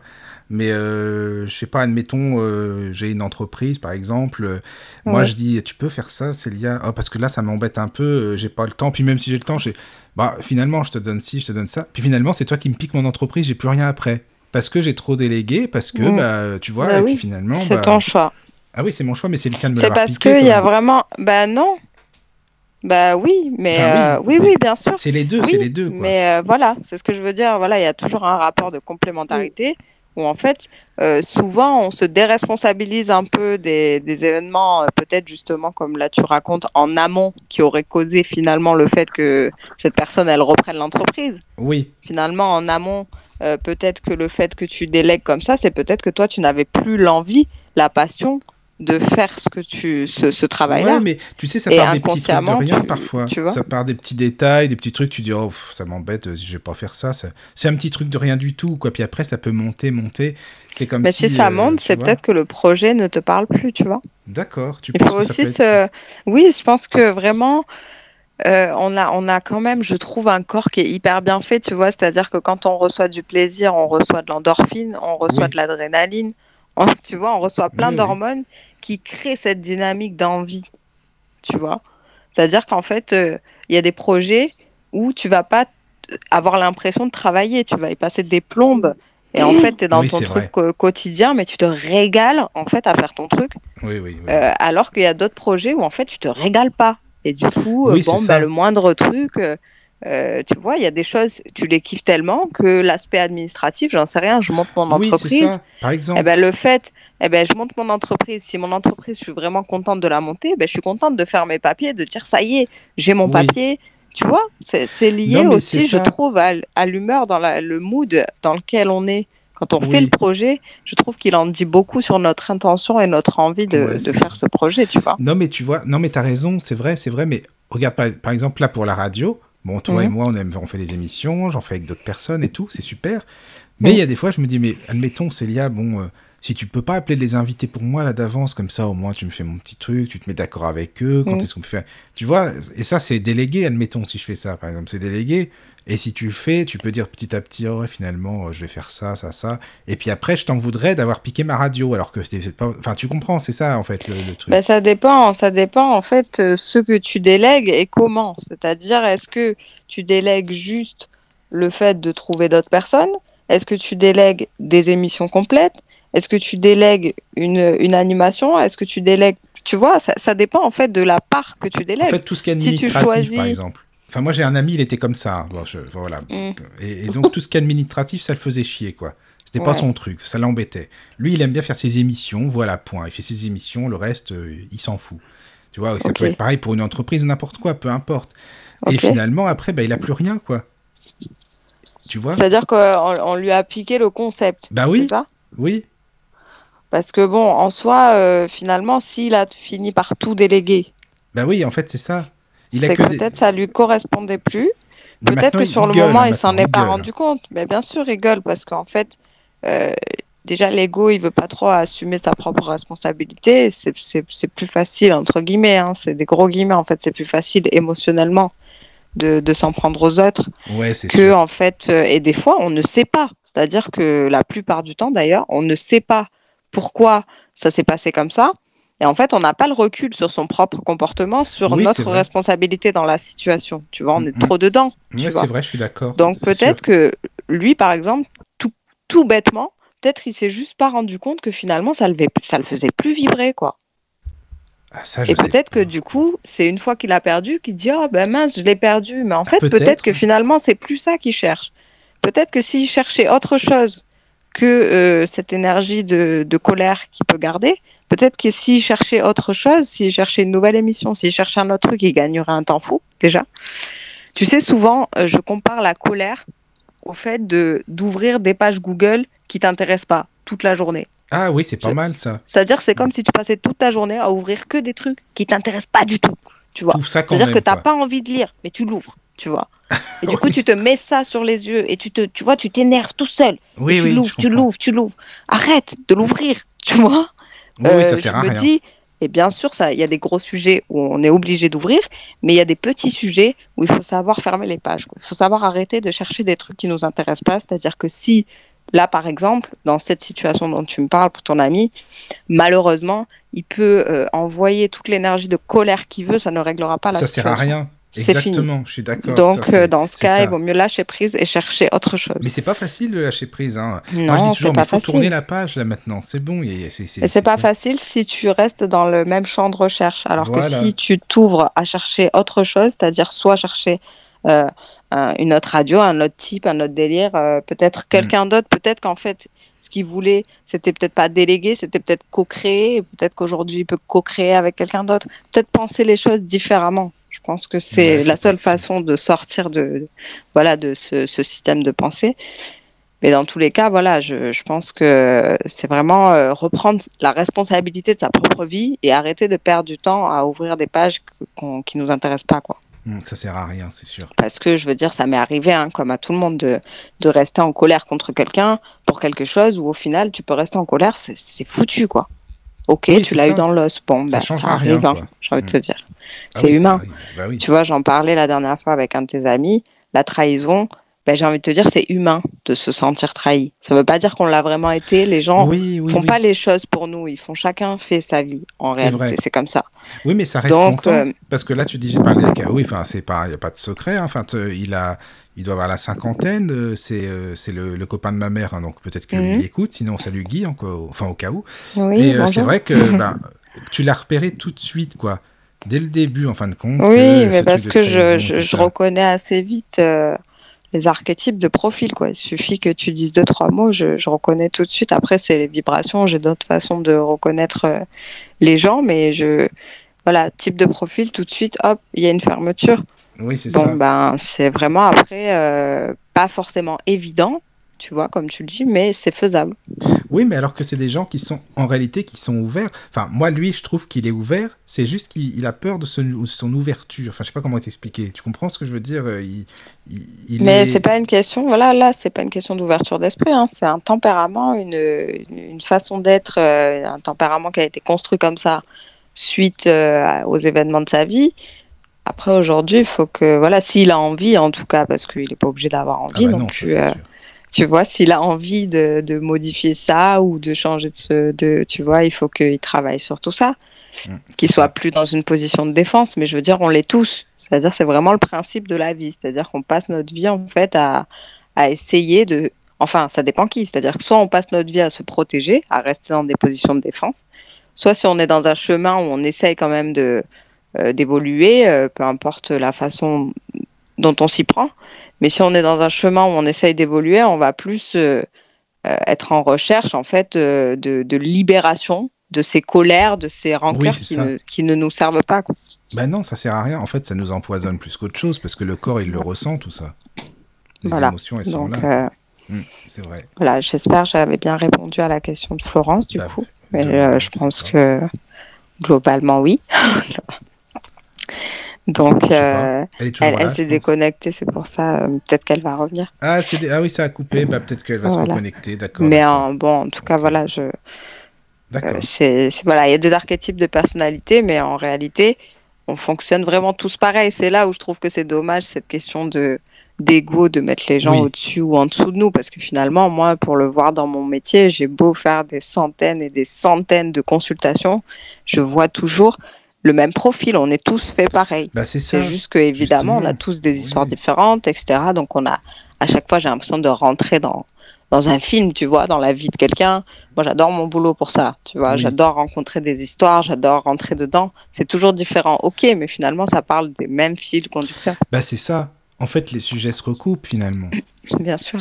Mais euh, je sais pas, admettons, euh, j'ai une entreprise, par exemple. euh, Moi, Ouais. je dis, tu peux faire ça, Célia? Oh, Parce que là, ça m'embête un peu, euh, j'ai pas le temps. Puis même si j'ai le temps, j'ai... Bah, finalement, je te donne ci, je te donne ça. Puis finalement, c'est toi qui me piques mon entreprise, j'ai plus rien après. Parce que j'ai trop délégué, parce que, Mm. bah, tu vois, Bah et oui. puis finalement... C'est bah, ton choix. Ah oui, c'est mon choix, mais c'est le tien de me C'est parce qu'il y a vraiment. Ben non. Bah oui, mais Enfin, oui, euh, oui, oui, bien sûr. C'est les deux, Oui, c'est les deux, quoi. Mais euh, voilà, c'est ce que je veux dire. Voilà, il y a toujours un rapport de complémentarité où en fait, euh, souvent, on se déresponsabilise un peu des, des événements, euh, peut-être justement comme là tu racontes, en amont, qui auraient causé finalement le fait que cette personne, elle reprenne l'entreprise. Oui, Finalement, en amont, euh, peut-être que le fait que tu délègues comme ça, c'est peut-être que toi, tu n'avais plus l'envie, la passion de faire ce que tu, ce, ce travail-là. ouais, mais tu sais, ça part des petits trucs de rien tu- parfois. tu vois ça part des petits détails, des petits trucs, tu dis, oh, ça m'embête, je vais pas faire ça. ça- C'est un petit truc de rien du tout, quoi. Puis après, ça peut monter, monter. C'est comme Mais si. si ça euh, monte, c'est peut-être que le projet ne te parle plus, tu vois. D'accord, tu Il penses faut que ça aussi peut. Oui, je pense que vraiment, euh, on a, on a quand même, je trouve, un corps qui est hyper bien fait, tu vois. C'est-à-dire que quand on reçoit du plaisir, on reçoit de l'endorphine, on reçoit Oui. de l'adrénaline, tu vois, on reçoit plein Oui, oui. Qui créent cette dynamique d'envie, tu vois. C'est-à-dire qu'en fait, euh, il y a des projets où tu vas pas avoir l'impression de travailler, tu vas y passer des plombes. Et en fait, tu es dans Oui, ton truc quotidien, mais tu te régales en fait à faire ton truc. Oui, oui, oui. Euh, alors qu'il y a d'autres projets où en fait tu te régales pas. Et du coup, euh, bon, bah, le moindre truc, euh, tu vois, il y a des choses, tu les kiffes tellement que l'aspect administratif, j'en sais rien, je monte mon oui, c'est entreprise. ça. Par exemple. Et ben, le fait, eh ben, je monte mon entreprise. Si mon entreprise, je suis vraiment contente de la monter, ben, je suis contente de faire mes papiers, de dire ça y est, j'ai mon Oui. papier. Tu vois, c'est lié Non, aussi, je trouve, à, l'humeur, dans la- le mood dans lequel on est. Quand on fait le projet, je trouve qu'il en dit beaucoup sur notre intention et notre envie de, Ouais, de c'est faire ce projet, tu vois. Non, mais tu vois, non, mais t'as raison, c'est vrai, c'est vrai, mais regarde, par, par exemple, là, pour la radio, bon, toi et Mhm. moi, on, aime, on fait des émissions, j'en fais avec d'autres personnes et tout, c'est super. Mais il Mhm. y a des fois, je me dis, mais admettons, Célia, bon, euh, si tu peux pas appeler les invités pour moi, là, d'avance, comme ça, au moins, tu me fais mon petit truc, tu te mets d'accord avec eux, quand Mhm. est-ce qu'on peut faire. Tu vois, et ça, c'est délégué, admettons, si je fais ça, par exemple, c'est délégué. Et si tu le fais, tu peux dire petit à petit, oh, ouais, finalement, euh, je vais faire ça, ça, ça. Et puis après, je t'en voudrais d'avoir piqué ma radio, alors que c'était pas. Enfin, tu comprends, c'est ça, en fait, le, le truc. Ben, ça dépend, ça dépend en fait euh, ce que tu délègues et comment. C'est-à-dire, est-ce que tu délègues juste le fait de trouver d'autres personnes? Est-ce que tu délègues des émissions complètes? Est-ce que tu délègues une, une animation? Est-ce que tu délègues... Tu vois, ça, ça dépend en fait de la part que tu En délègues. fait, tout ce qui est Si administratif, choisis- par exemple. Enfin, moi, j'ai un ami, il était comme ça. hein. Bon, je- voilà. Mm. Et, et donc, tout ce qui est administratif, ça le faisait chier, quoi. C'était pas Ouais. son truc, ça l'embêtait. Lui, il aime bien faire ses émissions, voilà, point. Il fait ses émissions, le reste, euh, il s'en fout. Tu vois, ça peut être pareil pour une entreprise, n'importe quoi, peu importe. Et finalement, après, bah, il a plus rien, quoi. Tu vois? C'est-à-dire qu'on on lui a appliqué le concept. Bah oui. Ça? Oui, Parce que bon, en soi, euh, finalement, s'il a fini par tout déléguer, bah oui, en fait, c'est ça. Il c'est que des- peut-être ça lui correspondait plus. Mais Peut-être que sur le gueule, moment, hein, il s'en est pas gueule. rendu compte. Mais bien sûr, il gueule parce qu'en fait, euh, déjà, l'ego, il veut pas trop assumer sa propre responsabilité. C'est- C'est c'est plus facile, entre guillemets. hein. C'est des gros guillemets, en fait. C'est plus facile émotionnellement de, de s'en prendre aux autres Ouais, c'est que, sûr. en fait, euh, et des fois, on ne sait pas. C'est-à-dire que la plupart du temps, d'ailleurs, on ne sait pas pourquoi ça s'est passé comme ça. Et en fait, on n'a pas le recul sur son propre comportement, sur Oui, notre responsabilité dans la situation. Tu vois, on est trop dedans. vois. c'est vrai, je suis d'accord. Donc peut-être que lui, par exemple, tout, tout bêtement, peut-être il s'est juste pas rendu compte que finalement ça le, ça le faisait plus vibrer, quoi. Ah, ça, je Et peut-être que du coup, c'est une fois qu'il a perdu qu'il dit oh ben mince, je l'ai perdu. Mais en fait, peut-être. peut-être que finalement c'est plus ça qu'il cherche. Peut-être que s'il cherchait autre chose que euh, cette énergie de, de colère qu'il peut garder, peut-être que s'il cherchait autre chose, s'il cherchait une nouvelle émission, s'il cherchait un autre truc, il gagnerait un temps fou déjà. Tu sais, souvent, euh, je compare la colère au fait de d'ouvrir des pages Google qui t'intéressent pas toute la journée. Ah oui, c'est pas mal, ça. C'est-à-dire, c'est comme si tu passais toute ta journée à ouvrir que des trucs qui t'intéressent pas du tout. Tu vois. C'est-à-dire que tu n'as quoi. pas envie de lire, mais tu l'ouvres, tu vois. Et du coup, tu te mets ça sur les yeux et tu te, tu vois, tu t'énerves tout seul. Oui, tu oui, l'ouvres, tu l'ouvres, tu l'ouvres. Arrête de l'ouvrir, tu vois. Oui, oui, ça Euh, sert je à rien. dis, et bien sûr, ça, il y a des gros sujets où on est obligé d'ouvrir, mais il y a des petits sujets où il faut savoir fermer les pages. quoi. Il faut savoir arrêter de chercher des trucs qui nous intéressent pas. C'est-à-dire que si, là, par exemple, dans cette situation dont tu me parles pour ton ami, malheureusement, il peut euh, envoyer toute l'énergie de colère qu'il veut, ça ne réglera pas la Ça sert à situation. rien. C'est Exactement, je suis d'accord. Donc, ça, euh, dans ce cas, ça. il vaut mieux lâcher prise et chercher autre chose. Mais c'est pas facile de lâcher prise. Hein. non, Moi, je dis toujours, mais il faut facile. tourner la page là maintenant. C'est bon. il y a- c'est- c'est- Et c'est pas facile si tu restes dans le même champ de recherche. Alors Voilà. que si tu t'ouvres à chercher autre chose, c'est-à-dire soit chercher euh, un- une autre radio, un autre type, un autre délire, euh, peut-être quelqu'un d'autre, peut-être qu'en fait, ce qu'il voulait, c'était peut-être pas déléguer, c'était peut-être co-créer. Peut-être qu'aujourd'hui, il peut co-créer avec quelqu'un d'autre. Peut-être penser les choses différemment. Je pense que c'est Ouais, la seule façon de sortir de, voilà, de ce, ce système de pensée. Mais dans tous les cas, voilà, je, je pense que c'est vraiment euh, reprendre la responsabilité de sa propre vie et arrêter de perdre du temps à ouvrir des pages qui nous intéressent pas, quoi. Hum, Ça sert à rien, c'est sûr. Parce que je veux dire, ça m'est arrivé, hein, comme à tout le monde, de, de rester en colère contre quelqu'un pour quelque chose où au final, tu peux rester en colère, c'est c'est foutu, quoi. Ok, Oui, tu l'as eu dans l'os. Bon, Ça ça, changera arrive, hein, j'ai envie de te dire. Ah C'est oui, humain. Bah oui. Tu vois, j'en parlais la dernière fois avec un de tes amis, la trahison, ben, j'ai envie de te dire, c'est humain de se sentir trahi. Ça veut pas dire qu'on l'a vraiment été. Les gens oui, oui, font oui. pas les choses pour nous. Ils font chacun fait sa vie. En réalité, c'est comme ça. Oui, mais ça reste Donc, longtemps. euh, Parce que là, tu dis, j'ai parlé avec oui, enfin, c'est pas, il n'y a pas de secret. hein. Enfin, te- il a, il doit avoir la cinquantaine. euh, C'est, euh, c'est le, le copain de ma mère, hein, donc peut-être que lui, Mhm. il écoute. Sinon, salut Guy, encore, enfin, au cas où. Oui, Et euh, c'est vrai que ben, tu l'as repéré tout de suite, quoi. Dès le début, en fin de compte. Oui, que mais ce parce que je, je, reconnais assez vite euh, les archétypes de profil. Quoi. Il suffit que tu dises deux, trois mots, je, je reconnais tout de suite. Après, c'est les vibrations, j'ai d'autres façons de reconnaître euh, les gens, mais je. Voilà, type de profil, tout de suite, hop, il y a une fermeture. Oui, c'est Bon, ça. ben, c'est vraiment après euh, pas forcément évident, tu vois, comme tu le dis, mais c'est faisable. Oui, mais alors que c'est des gens qui sont, en réalité, qui sont ouverts. Enfin, moi, lui, je trouve qu'il est ouvert. C'est juste qu'il il a peur de son, son ouverture. Enfin, je sais pas comment t'expliquer. Tu comprends ce que je veux dire euh, il, il, il Mais est- c'est pas une question, voilà, là, c'est pas une question d'ouverture d'esprit, hein, c'est un tempérament, une, une, une façon d'être, euh, un tempérament qui a été construit comme ça suite euh, aux événements de sa vie. Après, aujourd'hui, il faut que, voilà, s'il a envie, en tout cas, parce qu'il n'est pas obligé d'avoir Ah envie bah non, non, plus, euh, tu vois, s'il a envie de, de modifier ça ou de changer de, ce, de tu vois, il faut qu'il travaille sur tout ça Mm, qu'il soit ça. plus dans une position de défense, mais je veux dire, on l'est tous. C'est-à-dire, c'est vraiment le principe de la vie. C'est-à-dire qu'on passe notre vie, en fait, à, à essayer de. Enfin, ça dépend qui. C'est-à-dire que soit on passe notre vie à se protéger, à rester dans des positions de défense, soit si on est dans un chemin où on essaye quand même de d'évoluer, euh, peu importe la façon dont on s'y prend. Mais si on est dans un chemin où on essaye d'évoluer, on va plus euh, euh, être en recherche, en fait, euh, de, de libération de ces colères, de ces rancœurs qui, ne, qui ne nous servent pas. quoi. Bah non, ça sert à rien. En fait, ça nous empoisonne plus qu'autre chose parce que le corps, il le ressent, tout ça. Les Voilà. émotions, elles sont là. euh, Mm, c'est vrai. voilà, j'espère que j'avais bien répondu à la question de Florence, du Bah, coup. Mais euh, je pense que globalement, oui. Donc, euh, Elle s'est déconnectée, c'est pour ça. euh, Peut-être qu'elle va revenir. Ah, ah oui, ça a coupé. Bah, peut-être qu'elle va se reconnecter. D'accord. Mais en, bon, en tout cas, voilà, je, D'accord. Euh, c'est voilà, il y a des archétypes de personnalité, mais en réalité, on fonctionne vraiment tous pareil. C'est là où je trouve que c'est dommage cette question de d'ego, de mettre les gens Oui. au-dessus ou en dessous de nous, parce que finalement, moi, pour le voir dans mon métier, j'ai beau faire des centaines et des centaines de consultations, je vois toujours le même profil. On est tous faits pareil. Bah, c'est ça. C'est juste que évidemment, on a tous des Oui. histoires différentes, etc. Donc on a à chaque fois, j'ai l'impression de rentrer dans dans un film, tu vois, dans la vie de quelqu'un. Moi, j'adore mon boulot pour ça, tu vois. Oui. J'adore rencontrer des histoires, j'adore rentrer dedans. C'est toujours différent, ok, mais finalement, ça parle des mêmes fils conducteurs, Bah, c'est ça. En fait, les sujets se recoupent finalement. bien sûr.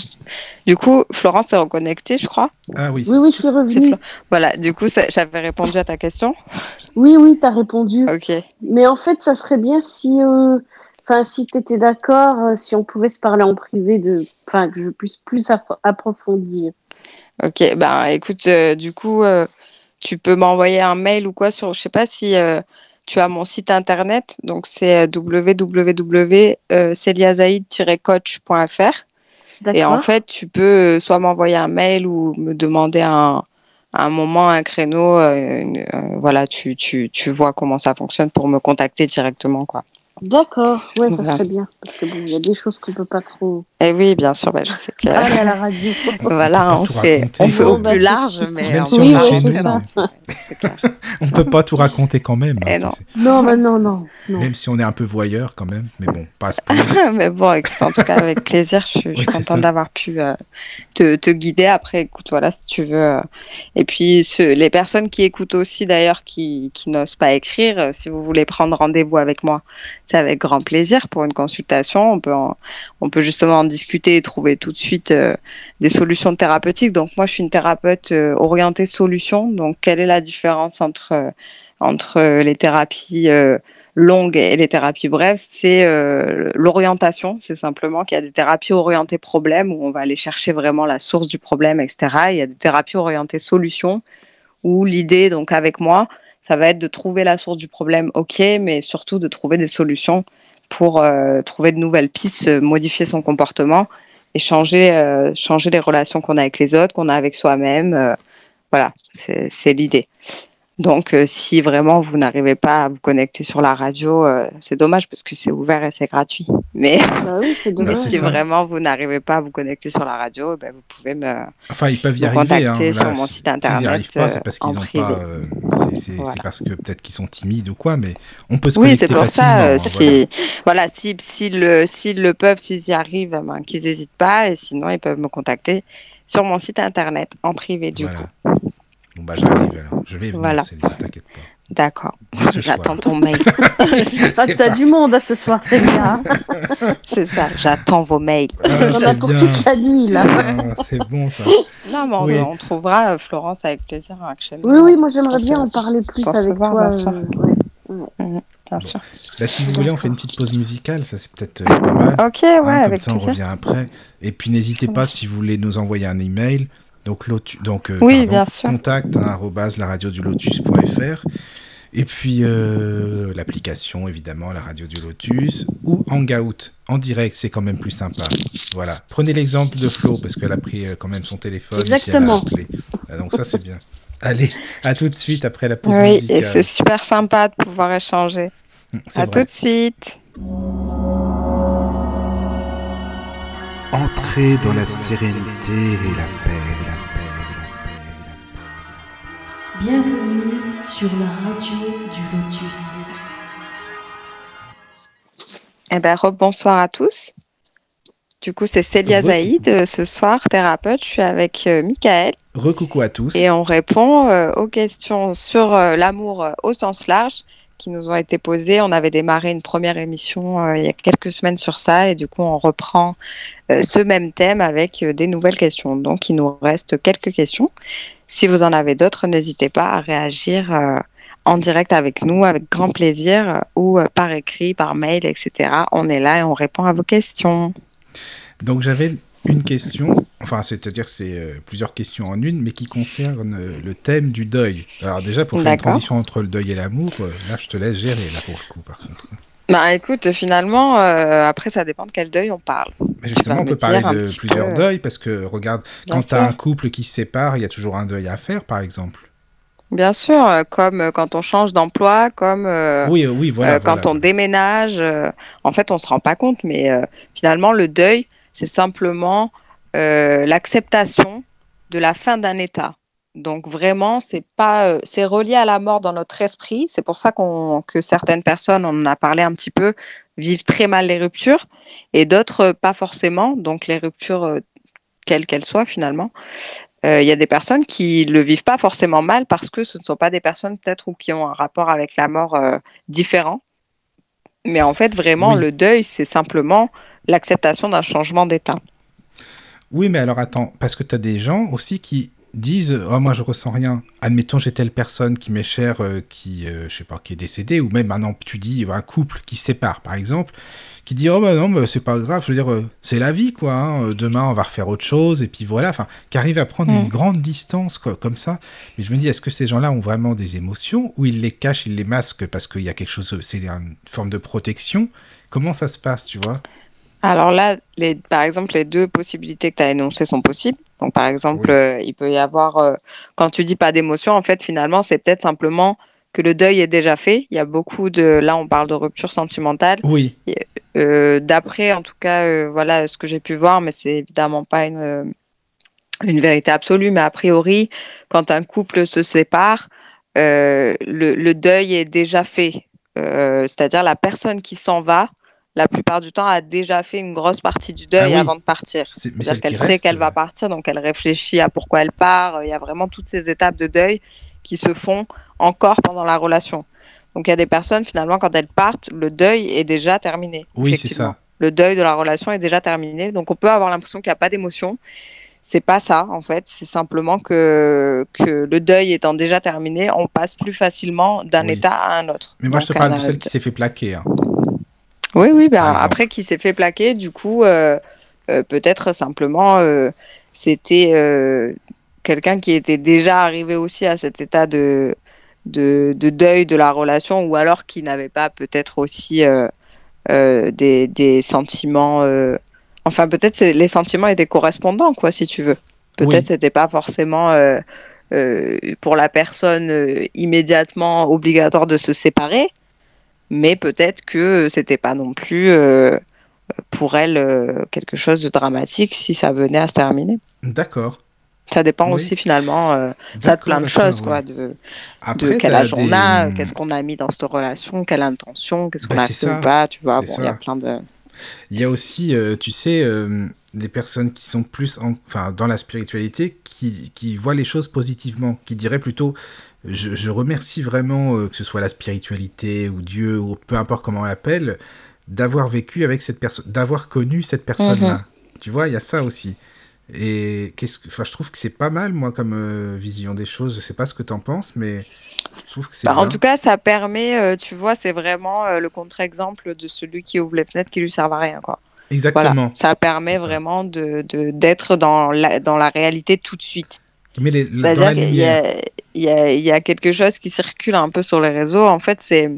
Du coup, Florence est reconnectée, je crois. Ah oui. Oui, oui, je suis revenue. Voilà, du coup, ça- j'avais répondu à ta question. Oui, oui, t'as répondu. Ok. Mais en fait, ça serait bien si, euh, enfin, si t'étais d'accord, euh, si on pouvait se parler en privé, de, enfin, que je puisse plus appro- approfondir. Ok, ben écoute, euh, du coup, euh, tu peux m'envoyer un mail ou quoi sur, je sais pas si euh, tu as mon site internet, donc c'est euh, www.celiazaïd-coach.fr et en fait, tu peux euh, soit m'envoyer un mail ou me demander un, un moment, un créneau, euh, une- euh, voilà, tu, tu, tu vois comment ça fonctionne pour me contacter directement, quoi. D'accord. Ouais, ça Voilà. serait bien. Parce que bon, il y a des choses qu'on peut pas trop Et oui, bien sûr, ben, je sais que parler à la radio. voilà, on fait, on au Bah, plus c'est large, mais Même on si peut on est pas chez nous, clair. On peut pas tout raconter quand même. Eh hein, non. sais. Non, bah non, non, non. Même si on est un peu voyeur quand même. Mais bon, pas à ce point. mais bon, écoute, en tout cas, avec plaisir, je suis, je Oui, contente d'avoir pu euh, te, te guider. Après, écoute, voilà, si tu veux. euh, Et puis, ce- les personnes qui écoutent aussi, d'ailleurs, qui, qui n'osent pas écrire, euh, si vous voulez prendre rendez-vous avec moi, c'est avec grand plaisir pour une consultation. On peut, on peut justement en discuter et trouver tout de suite euh, des solutions thérapeutiques. Donc moi, je suis une thérapeute euh, orientée solution. Donc quelle est la différence entre, euh, entre les thérapies longues et les thérapies brèves? C'est l'orientation. C'est simplement qu'il y a des thérapies orientées problème où on va aller chercher vraiment la source du problème, etc. Il y a des thérapies orientées solution où l'idée, donc avec moi, ça va être de trouver la source du problème, ok, mais surtout de trouver des solutions pour euh, trouver de nouvelles pistes, modifier son comportement et changer, euh, changer les relations qu'on a avec les autres, qu'on a avec soi-même. Euh, voilà, c'est l'idée. Donc, euh, si vraiment vous n'arrivez pas à vous connecter sur la radio, euh, c'est dommage parce que c'est ouvert et c'est gratuit. Mais, bah oui, Bah, si vraiment vous n'arrivez pas à vous connecter sur la radio, eh ben, vous pouvez me, Enfin, ils peuvent y arriver. Hein. contacter sur Là, mon si- site S'ils internet. n'y arrivent pas, c'est euh, parce en qu'ils ont pas. euh, c'est- c'est Voilà. c'est parce que peut-être qu'ils sont timides ou quoi, mais on peut se Oui, connecter c'est pour facilement. ça. euh, hein, voilà. si, voilà, si, s'ils le, s'ils le peuvent, s'ils y arrivent, eh ben, qu'ils n'hésitent pas. Et sinon, ils peuvent me contacter sur mon site internet en privé, du Voilà. coup. Bon, bah, j'arrive alors. Je vais venir, Voilà. Céline, t'inquiète pas. D'accord. J'attends ton mail. Ah, C'est t'as du monde à ce soir, c'est bien. c'est ça. J'attends vos mails. Ah, J'en bien. toute la nuit, là. Ah, c'est bon ça. Non, mais on, Oui. on trouvera, euh, Florence, avec plaisir, créneau. Oui, oui, moi j'aimerais bien en parler plus pour avec voir, toi. bien sûr. euh, ouais. Bien sûr. Bah, si vous voulez, on fait une petite pause musicale, ça c'est peut-être euh, pas mal. Ok, ouais, Hein, comme avec ça, on revient après. Et puis n'hésitez pas si vous voulez nous envoyer un email. Donc, lotu- donc euh, Oui, pardon, contact hein, laradiodulotus.fr. Et puis euh, l'application, évidemment, la radio du Lotus ou Hangout en direct, c'est quand même plus sympa. Voilà. Prenez l'exemple de Flo parce qu'elle a pris euh, quand même son téléphone. et puis elle a Exactement. donc ça, c'est bien. Allez, à tout de suite après la pause Oui, et musicale. c'est super sympa de pouvoir échanger. Hum, À vrai. tout de suite. Entrez dans la sérénité et la paix, Bienvenue sur la radio du Lotus. Eh ben, bonsoir à tous. Du coup, c'est Célia Re- Zaïd, euh, ce soir, thérapeute. Je suis avec euh, Michael Recoucou à tous. et on répond euh, aux questions sur euh, l'amour euh, au sens large qui nous ont été posées. On avait démarré une première émission euh, il y a quelques semaines sur ça et du coup, on reprend euh, ce même thème avec euh, des nouvelles questions. Donc, il nous reste quelques questions. Si vous en avez d'autres, n'hésitez pas à réagir euh, en direct avec nous, avec grand plaisir, euh, ou euh, par écrit, par mail, etc. On est là et on répond à vos questions. Donc j'avais une question, enfin c'est-à-dire que c'est euh, plusieurs questions en une, mais qui concernent euh, le thème du deuil. Alors déjà pour faire une transition entre le deuil et l'amour, là je te laisse gérer là pour le coup par contre. Bah écoute, finalement, après ça dépend de quel deuil on parle. Mais justement on peut parler de plusieurs peu. deuils parce que regarde, Bien quand tu as un couple qui se sépare, il y a toujours un deuil à faire par exemple. Bien sûr, euh, comme euh, quand on change d'emploi, comme euh, oui, oui, voilà. euh, quand voilà. on déménage. euh, en fait, on se rend pas compte, mais finalement, le deuil, c'est simplement l'acceptation de la fin d'un état. Donc vraiment, c'est pas, c'est relié à la mort dans notre esprit. C'est pour ça qu'on, que certaines personnes, on en a parlé un petit peu, vivent très mal les ruptures et d'autres euh, pas forcément. Donc les ruptures, euh, quelles qu'elles soient finalement, Euh, il y a des personnes qui le vivent pas forcément mal parce que ce ne sont pas des personnes peut-être ou qui ont un rapport avec la mort euh, différent. Mais en fait, vraiment, Oui. le deuil, c'est simplement l'acceptation d'un changement d'état. Oui, mais alors attends, parce que tu as des gens aussi qui disent Oh, moi je ressens rien. Admettons, j'ai telle personne qui m'est chère, euh, qui, euh, je sais pas, qui est décédée, ou même maintenant, tu dis un couple qui se sépare, par exemple, qui dit Oh, bah non, bah, c'est pas grave, je veux dire, euh, c'est la vie, quoi. hein. Demain, on va refaire autre chose, et puis voilà, enfin, qui arrive à prendre Mm. une grande distance, quoi, comme ça. Mais je me dis Est-ce que ces gens-là ont vraiment des émotions, ou ils les cachent, ils les masquent parce qu'il y a quelque chose, c'est une forme de protection? Comment ça se passe, tu vois? Alors là, les, par exemple, les deux possibilités que tu as énoncées sont possibles. Donc, par exemple, Oui. euh, il peut y avoir, euh, quand tu dis pas d'émotion, en fait, finalement, c'est peut-être simplement que le deuil est déjà fait. Il y a beaucoup de, là, on parle de rupture sentimentale. Oui, Euh, D'après, en tout cas, euh, voilà ce que j'ai pu voir, mais c'est évidemment pas une, euh, une vérité absolue. Mais a priori, quand un couple se sépare, euh, le, le deuil est déjà fait. C'est-à-dire la personne qui s'en va, la plupart du temps, a déjà fait une grosse partie du deuil Ah oui. avant de partir. C'est-à-dire qu'elle sait qu'elle va partir, donc elle réfléchit à pourquoi elle part. Il y a vraiment toutes ces étapes de deuil qui se font encore pendant la relation. Donc il y a des personnes, finalement, quand elles partent, le deuil est déjà terminé. Oui, c'est ça. Le deuil de la relation est déjà terminé. Donc on peut avoir l'impression qu'il n'y a pas d'émotion. C'est pas ça, en fait. C'est simplement que, que le deuil étant déjà terminé, on passe plus facilement d'un Oui. état à un autre. Mais moi, je te parle de celle qui s'est fait plaquer. hein. Oui, oui, ben, après qui s'est fait plaquer, du coup, euh, euh, peut-être simplement, euh, c'était quelqu'un qui était déjà arrivé aussi à cet état de, de, de deuil de la relation, ou alors qui n'avait pas peut-être aussi euh, euh, des, des sentiments. euh, Enfin, peut-être les sentiments étaient correspondants, quoi, si tu veux. Peut-être Oui. c'était pas forcément euh, pour la personne euh, immédiatement obligatoire de se séparer, mais peut-être que c'était pas non plus euh, pour elle quelque chose de dramatique si ça venait à se terminer. D'accord. Ça dépend Oui. aussi finalement euh, ça de plein de choses, quoi, de, Après, de quel âge on a, qu'est-ce qu'on a mis dans cette relation, quelle intention, qu'est-ce qu'on Bah, a fait ça. ou pas, tu vois. Bon, il y a plein de. Il y a aussi, euh, tu sais, euh, des personnes qui sont plus en- enfin, dans la spiritualité, qui, qui voient les choses positivement, qui diraient plutôt, je, je remercie vraiment, euh, que ce soit la spiritualité ou Dieu, ou peu importe comment on l'appelle, d'avoir vécu avec cette personne, d'avoir connu cette personne-là. Mhm. Tu vois, il y a ça aussi. Et qu'est-ce que, enfin, je trouve que c'est pas mal, moi, comme euh, vision des choses. Je sais pas ce que t'en penses, mais je trouve que c'est Bah, en tout cas, ça permet, euh, tu vois, c'est vraiment euh, le contre-exemple de celui qui ouvre les fenêtres qui lui servent à rien, quoi. Exactement. Voilà, ça permet ça. vraiment de d'être dans la, dans la réalité tout de suite. Mais les- la- dans la y lumière. a, il y, a, y a quelque chose qui circule un peu sur les réseaux. En fait, c'est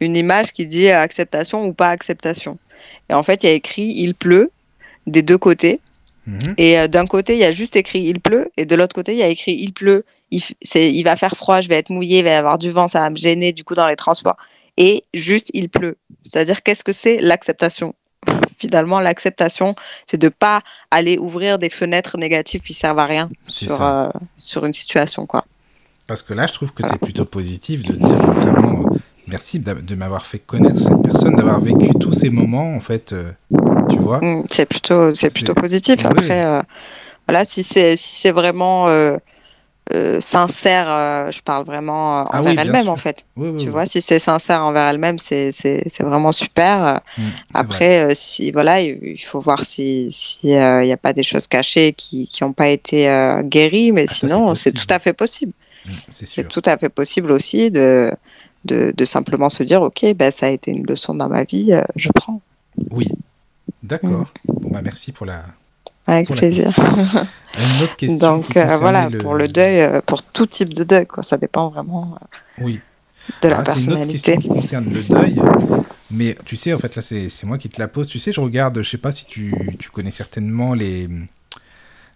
une image qui dit acceptation ou pas acceptation. Et en fait, il y a écrit il pleut des deux côtés. Mhm. Et euh, d'un côté, il y a juste écrit il pleut. Et de l'autre côté, il y a écrit il pleut. Il, il va faire froid, je vais être mouillé, il va y avoir du vent, ça va me gêner du coup dans les transports. Et juste il pleut. C'est-à-dire qu'est-ce que c'est l'acceptation? Finalement, l'acceptation, c'est de pas aller ouvrir des fenêtres négatives qui servent à rien sur, euh, sur une situation. quoi. Parce que là, je trouve que c'est plutôt positif de dire euh, vraiment merci de m'avoir fait connaître cette personne, d'avoir vécu tous ces moments, en fait, euh, tu vois. Mm, c'est plutôt, c'est plutôt positif. Oui. Après, euh, voilà, si c'est si c'est vraiment euh, euh, sincère, euh, je parle vraiment euh, Ah envers oui, elle-même en fait. Oui, oui, Tu vois, si c'est sincère envers elle-même, c'est c'est c'est vraiment super. Mm, vrai. Après, si voilà, il faut voir si si euh, il n'y a pas des choses cachées qui qui n'ont pas été guéries, mais Ah, sinon c'est possible. tout à fait possible. Mm, c'est tout à fait possible aussi de de, de simplement se dire ok, ben ça a été une leçon dans ma vie, je prends Oui. D'accord. Bon, bah, merci pour la, avec pour plaisir. Une autre question. Donc euh, voilà, le- pour le deuil, euh, pour tout type de deuil, quoi. Ça dépend vraiment euh, Oui. de la Ah, c'est une autre question qui concerne le deuil. Mais tu sais, en fait, là, c'est c'est moi qui te la pose. Tu sais, je regarde, je sais pas si tu, tu connais certainement les.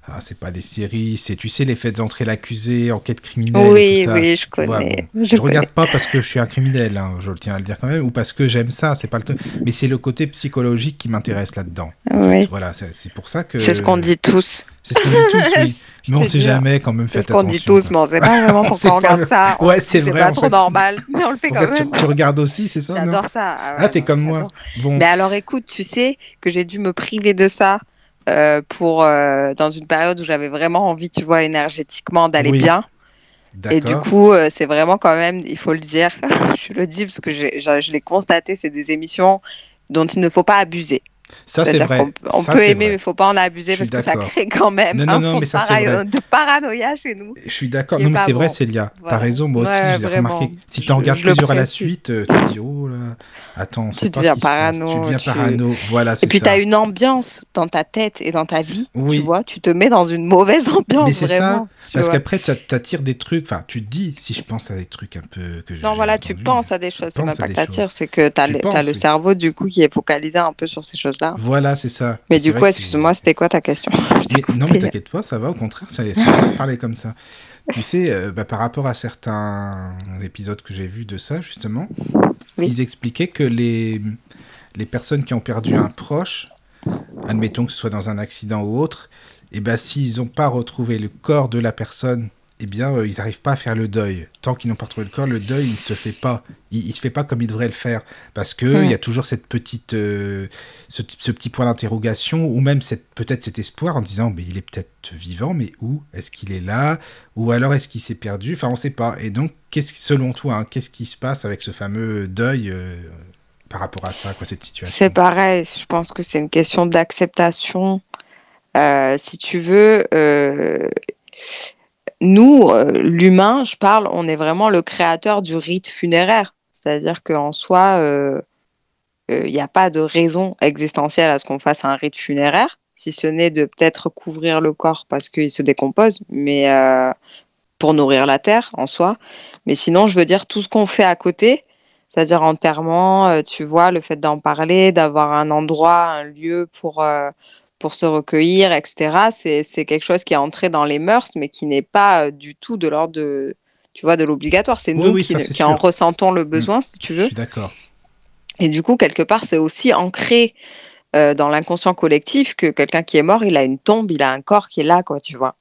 Ah, c'est pas des séries, c'est, tu sais, les faits d'entrer l'accusé, enquête criminelle et Oui, tout ça. oui, je connais. Ouais, bon. je Je connais. regarde pas parce que je suis un criminel, hein, je le tiens à le dire quand même, ou parce que j'aime ça, c'est pas le truc. Mais c'est le côté psychologique qui m'intéresse là-dedans. Oui. Voilà, c'est c'est pour ça que. C'est ce qu'on dit tous. C'est ce qu'on dit tous, oui. Mais on sait jamais quand même, C'est faites ce qu'on attention. dit tous, mais on sait pas vraiment pourquoi on pas. regarde ça. Ouais, c'est vrai, pas en trop normal, mais on le fait quand même. tu regardes aussi, c'est ça, J'adore ça. Ah Ah, t'es comme moi. Mais alors écoute, tu sais que j'ai dû me priver de ça euh, pour euh, dans une période où j'avais vraiment envie, tu vois, énergétiquement d'aller Oui. bien. Et du coup, euh, c'est vraiment quand même, il faut le dire, je le dis parce que je, je l'ai constaté, c'est des émissions dont il ne faut pas abuser. Ça, c'est vrai. On Ça, peut aimer, vrai. mais il faut pas en abuser parce que ça crée quand même Non, non, un fond mais ça, para- vrai. de paranoïa chez nous. Je suis d'accord. Non, mais c'est vrai. Célia. Voilà. raison, moi aussi, Ouais, j'ai remarqué. Si Je- t'en regardes plusieurs à la suite, tu te dis, oh là, attends, Tu deviens parano, Tu deviens tu- parano. Voilà, c'est Et puis tu as une ambiance dans ta tête et dans ta vie, Oui. tu vois, tu te mets dans une mauvaise ambiance Mais c'est ça, tu Parce qu'après, tu t'attires des trucs. Enfin, tu dis, si je pense à des trucs un peu que j'ai Non, voilà, tu entendus. penses à des choses, c'est même pas que t'attires, c'est que tu as, Tu le, penses, t'as le oui. cerveau du coup qui est focalisé un peu sur ces choses-là. Voilà, c'est ça. Mais du coup, excuse-moi, c'était quoi ta question Je Mais, non, mais t'inquiète pas, ça va, au contraire, c'est bien de parler comme ça. Tu sais, euh, bah, par rapport à certains épisodes que j'ai vus de ça, justement, Ils expliquaient que les, les personnes qui ont perdu un proche, admettons que ce soit dans un accident ou autre, et ben s'ils n'ont pas retrouvé le corps de la personne eh bien, euh, ils n'arrivent pas à faire le deuil. Tant qu'ils n'ont pas retrouvé le corps, le deuil ne se fait pas. Il, ne se fait pas comme il devrait le faire. Parce qu'il il y a toujours cette petite, euh, ce, petit point d'interrogation, ou même peut-être cet espoir en disant, mais il est peut-être vivant, mais où Est-ce qu'il est là? Ou alors est-ce qu'il s'est perdu? Enfin, on ne sait pas. Et donc, qu'est-ce, selon toi, hein, qu'est-ce qui se passe avec ce fameux deuil euh, par rapport à ça, quoi, cette situation? C'est pareil. Je pense que c'est une question d'acceptation. si tu veux nous, euh, l'humain, je parle, on est vraiment le créateur du rite funéraire. C'est-à-dire qu'en soi, il euh, n'y euh, a pas de raison existentielle à ce qu'on fasse un rite funéraire, si ce n'est de peut-être couvrir le corps parce qu'il se décompose, mais pour nourrir la terre en soi. Mais sinon, je veux dire, tout ce qu'on fait à côté, c'est-à-dire enterrement, tu vois, le fait d'en parler, d'avoir un endroit, un lieu pour pour se recueillir, etc. C'est quelque chose qui est entré dans les mœurs, mais qui n'est pas euh, du tout de l'ordre de, tu vois, de l'obligatoire. C'est nous qui, en ressentons le mmh. besoin, si tu veux. Je suis d'accord. Et du coup, quelque part, c'est aussi ancré euh, dans l'inconscient collectif que quelqu'un qui est mort, il a une tombe, il a un corps qui est là, quoi, tu vois.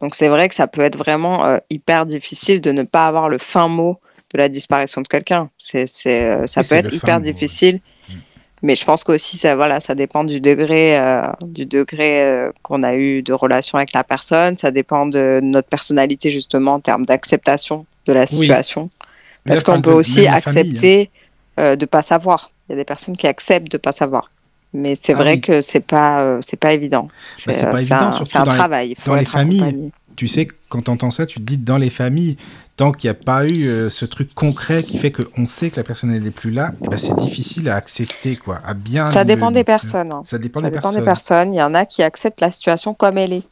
Donc c'est vrai que ça peut être vraiment euh, hyper difficile de ne pas avoir le fin mot de la disparition de quelqu'un. C'est, ça peut être hyper difficile. Mais je pense qu'aussi, ça, voilà, ça dépend du degré, euh, du degré euh, qu'on a eu de relation avec la personne. Ça dépend de notre personnalité, justement, en termes d'acceptation de la situation. Parce qu'on peut aussi accepter hein. euh, de ne pas savoir. Il y a des personnes qui acceptent de ne pas savoir. Mais c'est ah vrai que c'est pas, c'est pas évident. Bah, c'est pas évident, surtout un dans travail. Les, dans les familles. Tu sais, quand tu entends ça, tu te dis dans les familles, tant qu'il n'y a pas eu euh, ce truc concret qui fait qu'on sait que la personne n'est plus là, eh ben c'est difficile à accepter, quoi, à bien. Ça dépend des personnes. Hein. Ça dépend, des, personnes. Il y en a qui acceptent la situation comme elle est.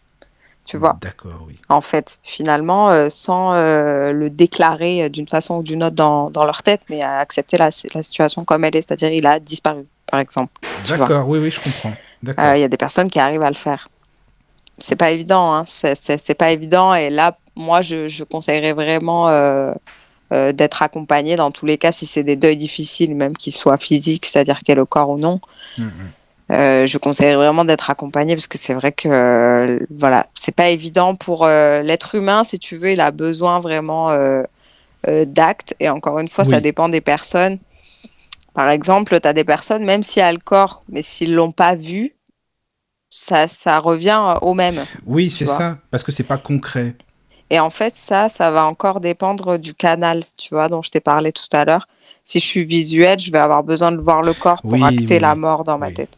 Tu vois. D'accord, oui. En fait, finalement, euh, sans euh, le déclarer d'une façon ou d'une autre dans, dans, leur tête, mais à accepter la, la situation comme elle est, c'est-à-dire il a disparu, par exemple. D'accord, oui, oui, je comprends. Il y a des personnes qui arrivent à le faire. C'est pas évident, hein. c'est pas évident, et là, moi, je, conseillerais vraiment euh, euh, d'être accompagné dans tous les cas, si c'est des deuils difficiles, même qu'ils soient physiques, c'est-à-dire qu'il y ait le corps ou non. Mm-hmm. Euh, je conseillerais vraiment d'être accompagné parce que c'est vrai que voilà, c'est pas évident pour l'être humain, si tu veux, il a besoin vraiment d'actes. Et encore une fois, ça dépend des personnes. Par exemple, tu as des personnes, même s'il y a le corps, mais s'ils l'ont pas vu, ça, ça revient au même. Oui, c'est ça, parce que c'est pas concret. Et en fait, ça, ça va encore dépendre du canal, tu vois, dont je t'ai parlé tout à l'heure. Si je suis visuelle, je vais avoir besoin de voir le corps pour acter la mort dans ma tête.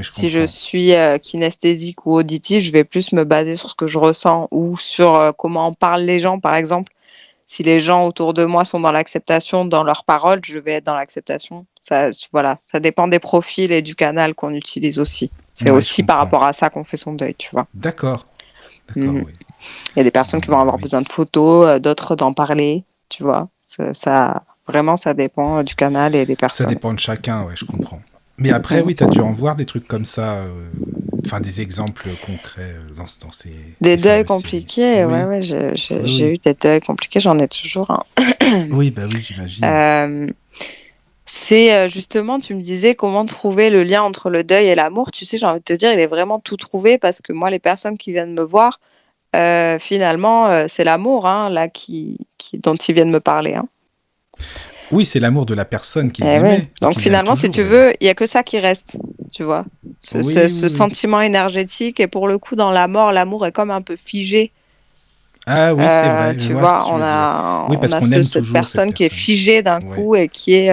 si je suis euh, kinesthésique ou auditive, je vais plus me baser sur ce que je ressens ou sur euh, comment en parlent les gens, par exemple. Si les gens autour de moi sont dans l'acceptation, dans leurs paroles, je vais être dans l'acceptation. Ça, voilà, ça dépend des profils et du canal qu'on utilise aussi. C'est aussi par rapport à ça qu'on fait son deuil, tu vois. D'accord. D'accord, mm. oui. Il y a des personnes qui vont avoir besoin de photos, euh, d'autres d'en parler, tu vois. Ça, vraiment, ça dépend euh, du canal et des personnes. Ça dépend de chacun, ouais, je comprends. Mais après, oui, tu as dû en voir des trucs comme ça, euh, enfin des exemples concrets dans, dans ces. Des deuils compliqués, oui. ouais, ouais, j'ai eu des deuils compliqués, j'en ai toujours. Hein. oui, bah oui, j'imagine. c'est justement, tu me disais comment trouver le lien entre le deuil et l'amour. Tu sais, j'ai envie de te dire, il est vraiment tout trouvé parce que moi, les personnes qui viennent me voir, euh, finalement, euh, c'est l'amour hein, là qui, dont ils viennent me parler. Hein. Oui, c'est l'amour de la personne qu'ils eh Donc finalement, si tu veux, il y a que ça qui reste, tu vois. Ce, sentiment énergétique et pour le coup, dans la mort, l'amour est comme un peu figé. Ah oui, c'est vrai. Tu vois, on a, oui, parce on a cette, personne qui est figée d'un coup et qui est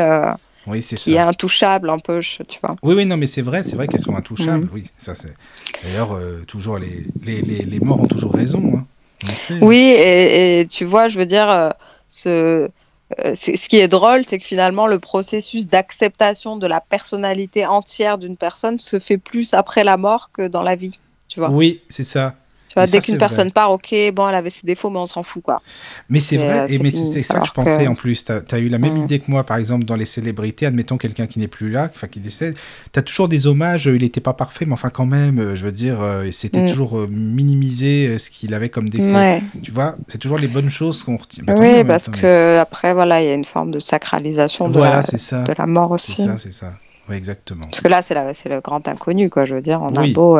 oui, c'est qui est intouchable un peu, tu vois. Oui, oui, non, mais c'est vrai, c'est vrai qu'elles sont intouchables. Mhm. Oui, ça c'est. D'ailleurs, euh, toujours les, les, les, morts ont toujours raison. Hein. Oui, et, tu vois, je veux dire, euh, ce, euh, ce qui est drôle, c'est que finalement, le processus d'acceptation de la personnalité entière d'une personne se fait plus après la mort que dans la vie. Tu vois. Oui, c'est ça dès qu'une personne part, ok, bon, elle avait ses défauts, mais on s'en fout, quoi. Mais c'est vrai, euh, et mais c'est ça que je pensais en plus. Tu as, eu la même mm. idée que moi, par exemple, dans les célébrités, admettons quelqu'un qui n'est plus là, enfin qui décède, tu as toujours des hommages, il n'était pas parfait, mais enfin quand même, euh, je veux dire, euh, c'était mm. toujours minimisé ce qu'il avait comme défaut. Tu vois, c'est toujours les bonnes choses qu'on retient. Bah, oui, parce que après, voilà, il y a une forme de sacralisation de, la, de la mort aussi. C'est ça, c'est ça. Oui, exactement. Parce que là, c'est le grand inconnu, quoi. Je veux dire, on a beau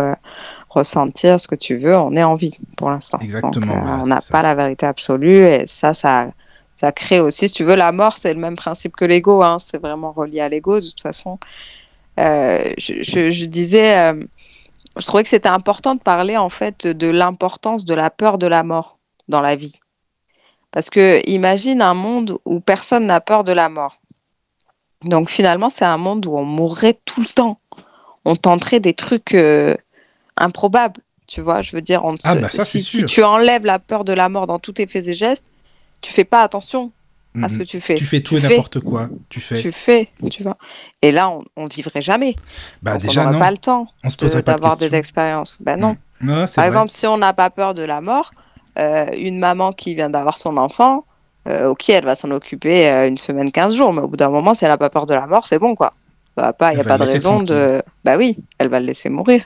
ressentir ce que tu veux, on est en vie pour l'instant. Exactement, Donc, euh, voilà, on n'a pas la vérité absolue et ça, ça, ça crée aussi, si tu veux, la mort, c'est le même principe que l'ego. hein, c'est vraiment relié à l'ego de toute façon. Euh, je, je- je disais, euh, je trouvais que c'était important de parler en fait de l'importance de la peur de la mort dans la vie. Parce que imagine un monde où personne n'a peur de la mort. Donc finalement, c'est un monde où on mourrait tout le temps. On tenterait des trucs euh, improbables. Tu vois, je veux dire, on Ah, bah ça, si, tu enlèves la peur de la mort dans tous tes faits et gestes, tu fais pas attention à ce Mhm. que tu fais. Tu fais tout et n'importe quoi. Tu fais. Tu fais, tu vois. Et là, on, on vivrait jamais. Bah Donc, déjà on non. pas le temps On se de- poserait pas de d'avoir des expériences. Ben non. Non, Par vrai. exemple, si on n'a pas peur de la mort, euh, une maman qui vient d'avoir son enfant, euh, ok, elle va s'en occuper euh, une semaine, 15 jours, mais au bout d'un moment, si elle n'a pas peur de la mort, c'est bon, quoi. Il n'y a pas de raison de. Bah oui, elle va le laisser mourir.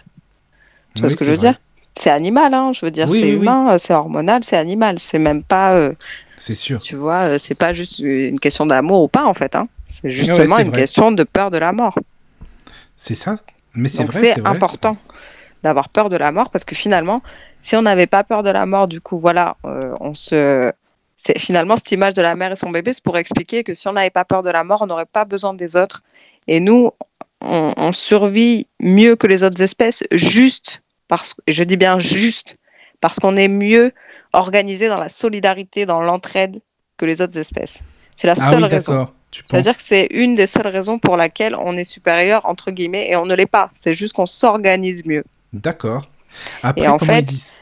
Tu vois Oui, ce que je veux vrai. dire? C'est animal, hein, je veux dire, Oui, c'est oui, humain, euh, c'est hormonal, c'est animal. C'est même pas, euh, C'est sûr. tu vois, euh, c'est pas juste une question d'amour ou pas, en fait. Hein. C'est justement une vrai. question de peur de la mort. C'est ça. Mais c'est vrai, c'est important d'avoir peur de la mort parce que finalement, si on n'avait pas peur de la mort, du coup, voilà, euh, on se. C'est finalement cette image de la mère et son bébé, c'est pour expliquer que si on n'avait pas peur de la mort, on n'aurait pas besoin des autres. Et nous, on, on survit mieux que les autres espèces, juste parce, et je dis bien juste, parce qu'on est mieux organisé dans la solidarité, dans l'entraide que les autres espèces. C'est la Ah seule oui, raison. C'est-à-dire que c'est une des seules raisons pour laquelle on est supérieur, entre guillemets, et on ne l'est pas. C'est juste qu'on s'organise mieux. D'accord. Après, Et en comment fait- ils disent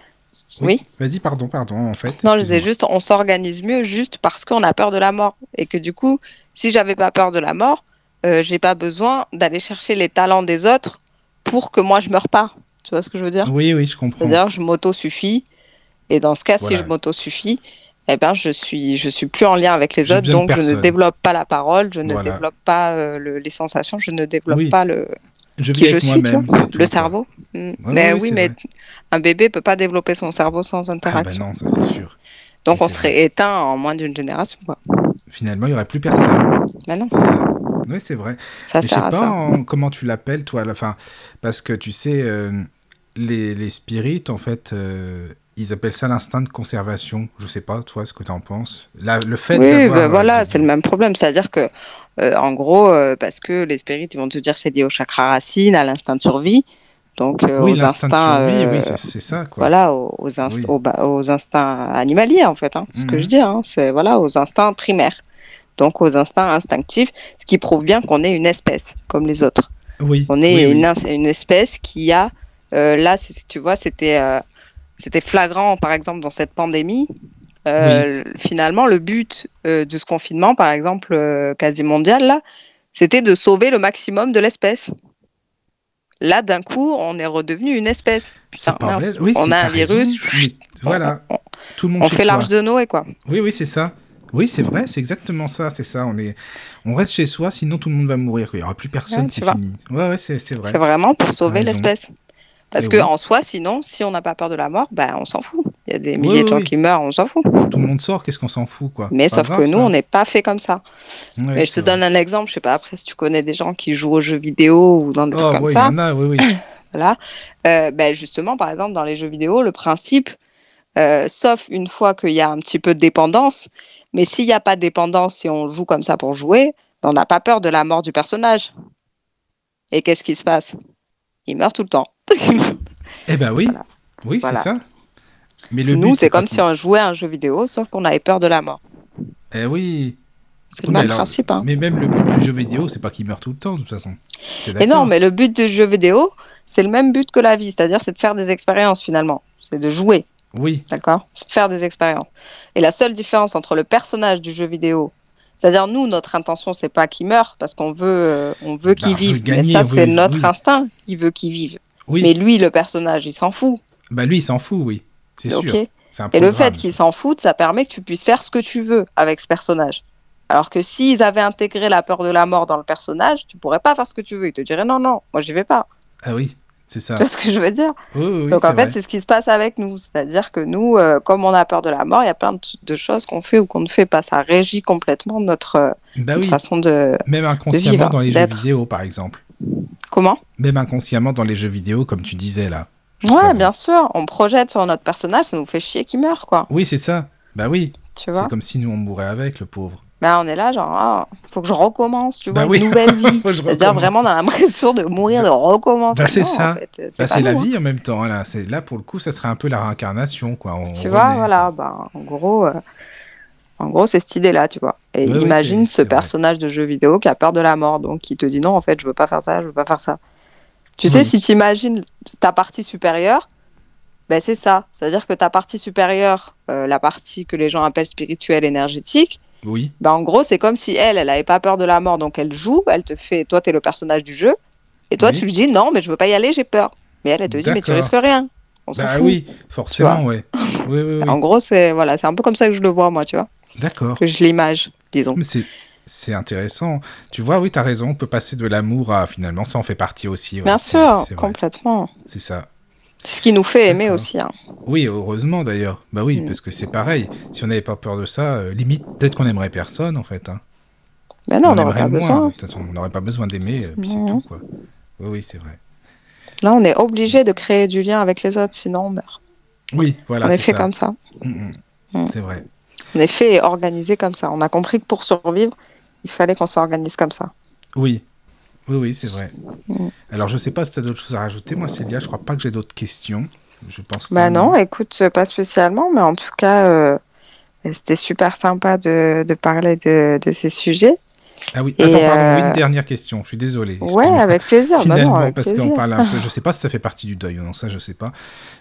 Oui. Vas-y, pardon, pardon, en fait. Non, je disais juste, on s'organise mieux juste parce qu'on a peur de la mort. Et que du coup, si j'avais pas peur de la mort, euh, j'ai pas besoin d'aller chercher les talents des autres pour que moi je meure pas. Tu vois ce que je veux dire? Oui, oui, je comprends. C'est-à-dire, je m'auto-suffis. Et dans ce cas, Voilà. si je m'auto-suffis, eh ben, je suis, je suis plus en lien avec les autres, donc je ne développe pas la parole, je ne Voilà. développe pas euh, le- les sensations, je ne développe Oui. pas le, Je qui je suis, tout, le cerveau. Mm. Ouais, mais oui, mais vrai. un bébé peut pas développer son cerveau sans Ah interaction. bah non, ça c'est sûr. donc on serait éteint en moins d'une génération. Quoi. Finalement, il n'y aurait plus personne. Mais non, C'est ça. Oui, c'est vrai. ça Mais je sais pas en- comment tu l'appelles, toi, à la fin. Parce que tu sais, euh, les, les spirites, en fait, euh, ils appellent ça l'instinct de conservation. Je sais pas, toi, ce que tu en penses. Là, le fait Oui, ben euh, voilà, c'est le même problème. C'est-à-dire que, euh, en gros, euh, parce que les spirites, ils vont te dire que c'est lié au chakra racine, à l'instinct de survie. Donc, Oui, aux l'instinct de instincts, survie, oui, c'est ça, quoi. voilà, aux, aux inst- Oui. aux, ba- aux instincts animaliers, en fait. Hein, c'est ce que Mhm. je dis, hein, c'est voilà, aux instincts primaires. Donc, aux instincts instinctifs, ce qui prouve bien qu'on est une espèce, comme les autres. Oui. On est. Une, une espèce qui a, là, c'est- tu vois, c'était euh, c'était flagrant, par exemple, dans cette pandémie. Euh, Finalement, le but euh, de ce confinement, par exemple, euh, quasi mondial, là, c'était de sauver le maximum de l'espèce. Là, d'un coup, on est redevenu une espèce. Putain, pas bête. Oui, on a un virus, voilà, on, tout le monde on fait l'arche de Noé, quoi. Oui, oui, c'est ça. Oui, c'est vrai, c'est exactement ça, c'est ça. On est, on reste chez soi, sinon tout le monde va mourir. Il y aura plus personne, Ouais, c'est fini. Ouais, ouais, c'est vrai. C'est vraiment pour sauver l'espèce. Parce Et que oui. en soi, sinon, si on n'a pas peur de la mort, ben, on s'en fout. Il y a des milliers de gens qui meurent, on s'en fout. Tout le monde sort, qu'est-ce qu'on s'en fout, quoi? Mais Pas sauf grave, que nous, ça. on n'est pas fait comme ça. Ouais, Mais je te donne un exemple, je sais pas après si tu connais des gens qui jouent aux jeux vidéo ou dans des vrai. trucs Oh, comme il y ça. en a, oui, oui. Voilà. Euh, ben justement, par exemple, dans les jeux vidéo, le principe, euh, sauf une fois qu'il y a un petit peu de dépendance, mais s'il n'y a pas de dépendance, si on joue comme ça pour jouer, ben, on n'a pas peur de la mort du personnage. Et qu'est-ce qui se passe? Il meurt tout le temps. Eh ben oui, Voilà. oui, Voilà. c'est ça. Mais le Nous, but, c'est pas comme si on jouait à un jeu vidéo, sauf qu'on avait peur de la mort. Eh oui. C'est le mais même alors- principe. Hein. Mais même le but du jeu vidéo, c'est pas qu'il meurt tout le temps, de toute façon. D'accord non, mais le but du jeu vidéo, c'est le même but que la vie, c'est-à-dire c'est de faire des expériences finalement, c'est de jouer. Oui, D'accord? C'est de faire des expériences. Et la seule différence entre le personnage du jeu vidéo, c'est-à-dire nous, notre intention, c'est pas qu'il meure parce qu'on veut, euh, on veut Bah, qu'il veut vive. gagner, Mais ça, c'est notre oui. instinct qui veut qu'il vive. Oui. Mais lui, le personnage, il s'en fout. Bah lui, il s'en fout, oui. C'est Ok sûr. Et le fait qu'il s'en foute, ça permet que tu puisses faire ce que tu veux avec ce personnage. Alors que s'ils avaient intégré la peur de la mort dans le personnage, tu pourrais pas faire ce que tu veux. Ils te diraient non, non, moi j'y vais pas. Ah oui, c'est ça. Tu vois ce que je veux dire? Oui, oui, oui, Donc en fait, c'est ce qui se passe avec nous. C'est-à-dire que nous, euh, comme on a peur de la mort, il y a plein de, de choses qu'on fait ou qu'on ne fait pas. Ça régit complètement notre, euh, Bah notre oui, façon de. même inconsciemment vivre, dans les jeux vidéo, par exemple. Comment? Même inconsciemment dans les jeux vidéo, comme tu disais là. Ouais, avant. bien sûr. On projette sur notre personnage, ça nous fait chier qu'il meure, quoi. Oui, c'est ça. Bah oui. Tu vois? C'est comme si nous on mourait avec, le pauvre. Ben, on est là, genre, ah, faut que je recommence, tu Bah vois, oui. une nouvelle vie. Faut que je C'est-à-dire vraiment, a l'impression de mourir, de recommencer. Bah, c'est ça. en fait, c'est Bah, c'est la nous, hein. vie en même temps. Là, c'est là pour le coup, ça serait un peu la réincarnation, quoi. On Tu vois, voilà, bah, en gros, euh, en gros, c'est cette idée-là, tu vois. Et imagine ce vrai. personnage de jeu vidéo qui a peur de la mort, donc qui te dit non, en fait, je veux pas faire ça, je veux pas faire ça. Tu sais, si tu imagines ta partie supérieure, ben c'est ça. C'est-à-dire que ta partie supérieure, euh, la partie que les gens appellent spirituelle, énergétique, Oui. ben en gros, c'est comme si elle, elle avait pas peur de la mort, donc elle joue, elle te fait, toi, tu es le personnage du jeu, et toi, Oui. tu lui dis non, mais je veux pas y aller, j'ai peur. Mais elle, elle te dit, mais tu risques rien. On Bah fout. oui, forcément, ouais. Oui, oui, oui. En gros, c'est voilà, c'est un peu comme ça que je le vois, moi, tu vois, D'accord. que je l'image, disons. Mais c'est c'est intéressant. Tu vois, oui, tu as raison. On peut passer de l'amour à finalement, ça en fait partie aussi. ouais, Bien sûr, complètement. C'est ça. C'est ce qui nous fait aimer aussi. hein. Oui, heureusement d'ailleurs. Bah oui, Mm. parce que c'est pareil. Si on n'avait pas peur de ça, euh, limite, peut-être qu'on aimerait personne en fait. hein. Mais non, on n'aurait pas besoin. De toute façon, on n'aurait pas besoin d'aimer, euh, puis c'est Mhm. tout quoi. Oui, oui, c'est vrai. Là, on est obligé de créer du lien avec les autres, sinon on meurt. Oui, voilà, on est fait ça. comme ça. Mm, mm. Mm. C'est vrai. On est fait et organisé comme ça. On a compris que pour survivre, il fallait qu'on s'organise comme ça. Oui. Oui, oui, c'est vrai. Mm. Alors, je sais pas si tu as d'autres choses à rajouter. Moi, Célia, je crois pas que j'ai d'autres questions. Je pense Bah non, écoute, pas spécialement, mais en tout cas, euh, c'était super sympa de, de parler de, de ces sujets. Ah oui, Et, attends, pardon, euh, une dernière question. Je suis désolé. Ouais, avec plaisir. Bah non, Finalement, avec parce qu'on parle un peu, je sais pas si ça fait partie du deuil ou non, ça je sais pas.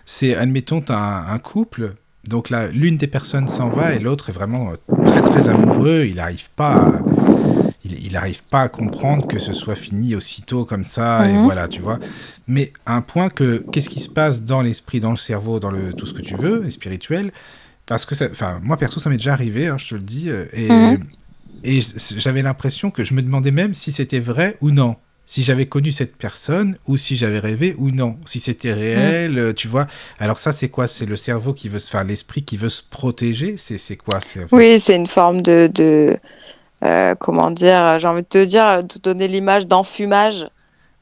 C'est, admettons, tu as un, un couple, donc là, l'une des personnes s'en va et l'autre est vraiment euh, très très amoureux, il n'arrive pas à, il, il arrive pas à comprendre que ce soit fini aussitôt comme ça, et Mhm. voilà, tu vois. Mais à un point que, qu'est-ce qui se passe dans l'esprit, dans le cerveau, dans le, tout ce que tu veux, et spirituel, parce que ça, enfin, moi perso, ça m'est déjà arrivé, hein, je te le dis, euh, et, Mhm. et j'avais l'impression que je me demandais même si c'était vrai ou non. Si j'avais connu cette personne ou si j'avais rêvé ou non. Si c'était réel, euh, tu vois. Alors ça, c'est quoi? C'est le cerveau qui veut se faire, l'esprit qui veut se protéger? C'est c'est quoi? Oui, c'est une forme de, de euh, comment dire, j'ai envie de te dire, de donner l'image d'enfumage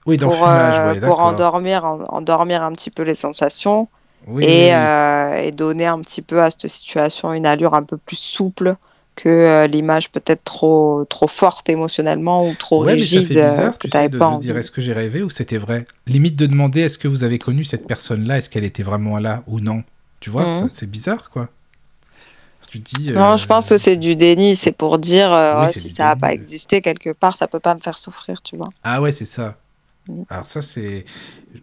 Oui, le pour, euh, ouais, pour endormir, en- endormir un petit peu les sensations Oui, euh, et donner un petit peu à cette situation une allure un peu plus souple que euh, l'image peut-être trop, trop forte émotionnellement ou trop Ouais, mais ça rigide fait euh, bizarre, que tu sais, de, dire est-ce que j'ai rêvé ou c'était vrai? Limite de demander est-ce que vous avez connu cette personne-là, est-ce qu'elle était vraiment là ou non? Tu vois, Mhm. c'est bizarre, quoi. Tu dis. Non, euh, je pense que c'est du déni, c'est pour dire euh, Oui, ouais, c'est si ça n'a pas existé quelque part, ça peut pas me faire souffrir, tu vois. Ah ouais, c'est ça. Alors ça, c'est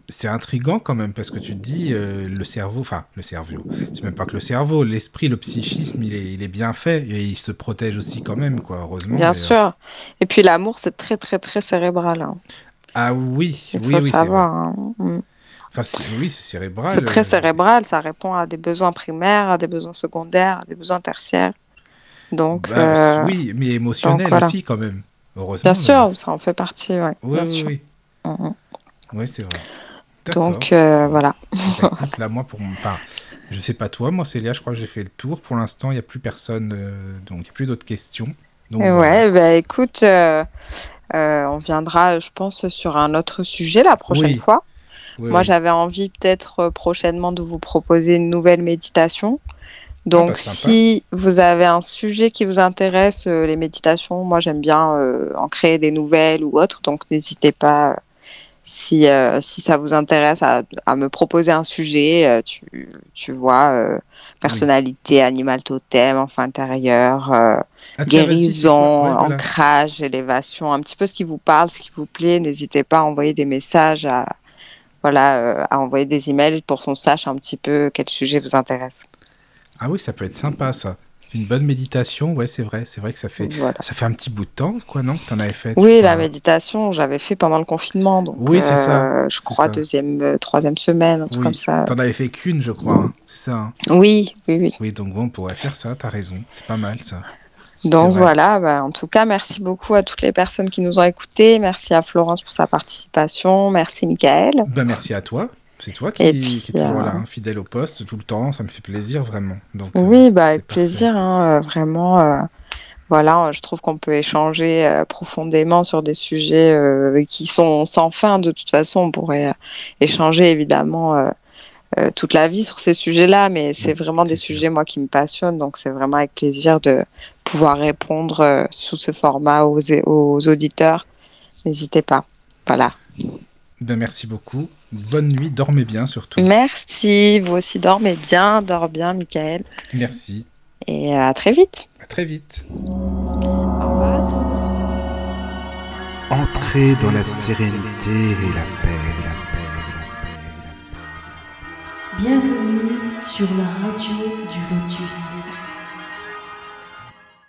c'est intriguant quand même parce que tu te dis euh, le cerveau, enfin le cerveau, c'est même pas que le cerveau, l'esprit, le psychisme, il est, il est bien fait et il se protège aussi quand même, quoi. Heureusement. Bien sûr. Et puis l'amour, c'est très très très cérébral. hein. Ah oui, Il oui, faut oui, c'est hein. Mm. Enfin, oui, c'est cérébral. C'est très euh, cérébral, ça répond à des besoins primaires, à des besoins secondaires, à des besoins tertiaires. Donc, bah, euh, oui, mais émotionnel voilà. aussi quand même. Heureusement. bien sûr, ça en fait partie, ouais, Oui, bien oui, sûr. oui. Mhm. Oui, c'est vrai. Donc, euh, voilà. Bah, écoute, là, moi, pour mon part, je sais pas toi, moi, Célia, je crois que j'ai fait le tour. Pour l'instant, il n'y a plus personne, euh, donc il n'y a plus d'autres questions. Donc, voilà. ouais, bah, écoute, euh, on viendra, je pense, sur un autre sujet la prochaine Oui. fois. Oui, Moi, oui. j'avais envie peut-être prochainement de vous proposer une nouvelle méditation. Donc, bah, sympa. si vous avez un sujet qui vous intéresse, les méditations, moi j'aime bien en créer des nouvelles ou autres. Donc, n'hésitez pas, si, euh, si ça vous intéresse, à, à me proposer un sujet. euh, tu, tu vois, euh, personnalité, animal totem, enfant intérieur, Ah, guérison, quoi? Ouais, voilà. ancrage, élévation, un petit peu ce qui vous parle, ce qui vous plaît. N'hésitez pas à envoyer des messages, à, voilà, à envoyer des emails pour qu'on sache un petit peu quel sujet vous intéresse. Ah oui, ça peut être sympa, ça. Une bonne méditation, ouais, c'est vrai. C'est vrai que ça fait, Voilà. ça fait un petit bout de temps, quoi, non, que tu en avais fait. Oui, la méditation, j'avais fait pendant le confinement. Donc, Oui, c'est ça, euh, je crois ça. deuxième, euh, troisième semaine, un truc Oui. comme ça. T'en avais fait qu'une, je crois. hein. C'est ça. hein. Oui, oui, oui. Oui, donc bon, on pourrait faire ça, t'as raison. C'est pas mal, ça. Donc voilà, bah, en tout cas, merci beaucoup à toutes les personnes qui nous ont écoutés. Merci à Florence pour sa participation. Merci Michael. Ben, merci à toi. C'est toi qui, puis, qui est toujours euh, là, hein, fidèle au poste tout le temps. Ça me fait plaisir, vraiment. Donc, euh, Oui, bah, avec plaisir, hein, euh, vraiment. euh, voilà, euh, je trouve qu'on peut échanger euh, profondément sur des sujets euh, qui sont sans fin. De toute façon, on pourrait euh, échanger évidemment euh, euh, toute la vie sur ces sujets-là, mais c'est vraiment des sujets, moi, qui me passionnent. Donc, c'est vraiment avec plaisir de pouvoir répondre euh, sous ce format aux, aux auditeurs. N'hésitez pas. Voilà. Ben, merci beaucoup. Bonne nuit, dormez bien surtout. Merci. Vous aussi, dormez bien. Dors bien, Michael. Merci. Et à très vite. À très vite. Au revoir à tous. Entrez dans la sérénité et la paix, la paix, la paix, la paix. Bienvenue sur la radio du Lotus.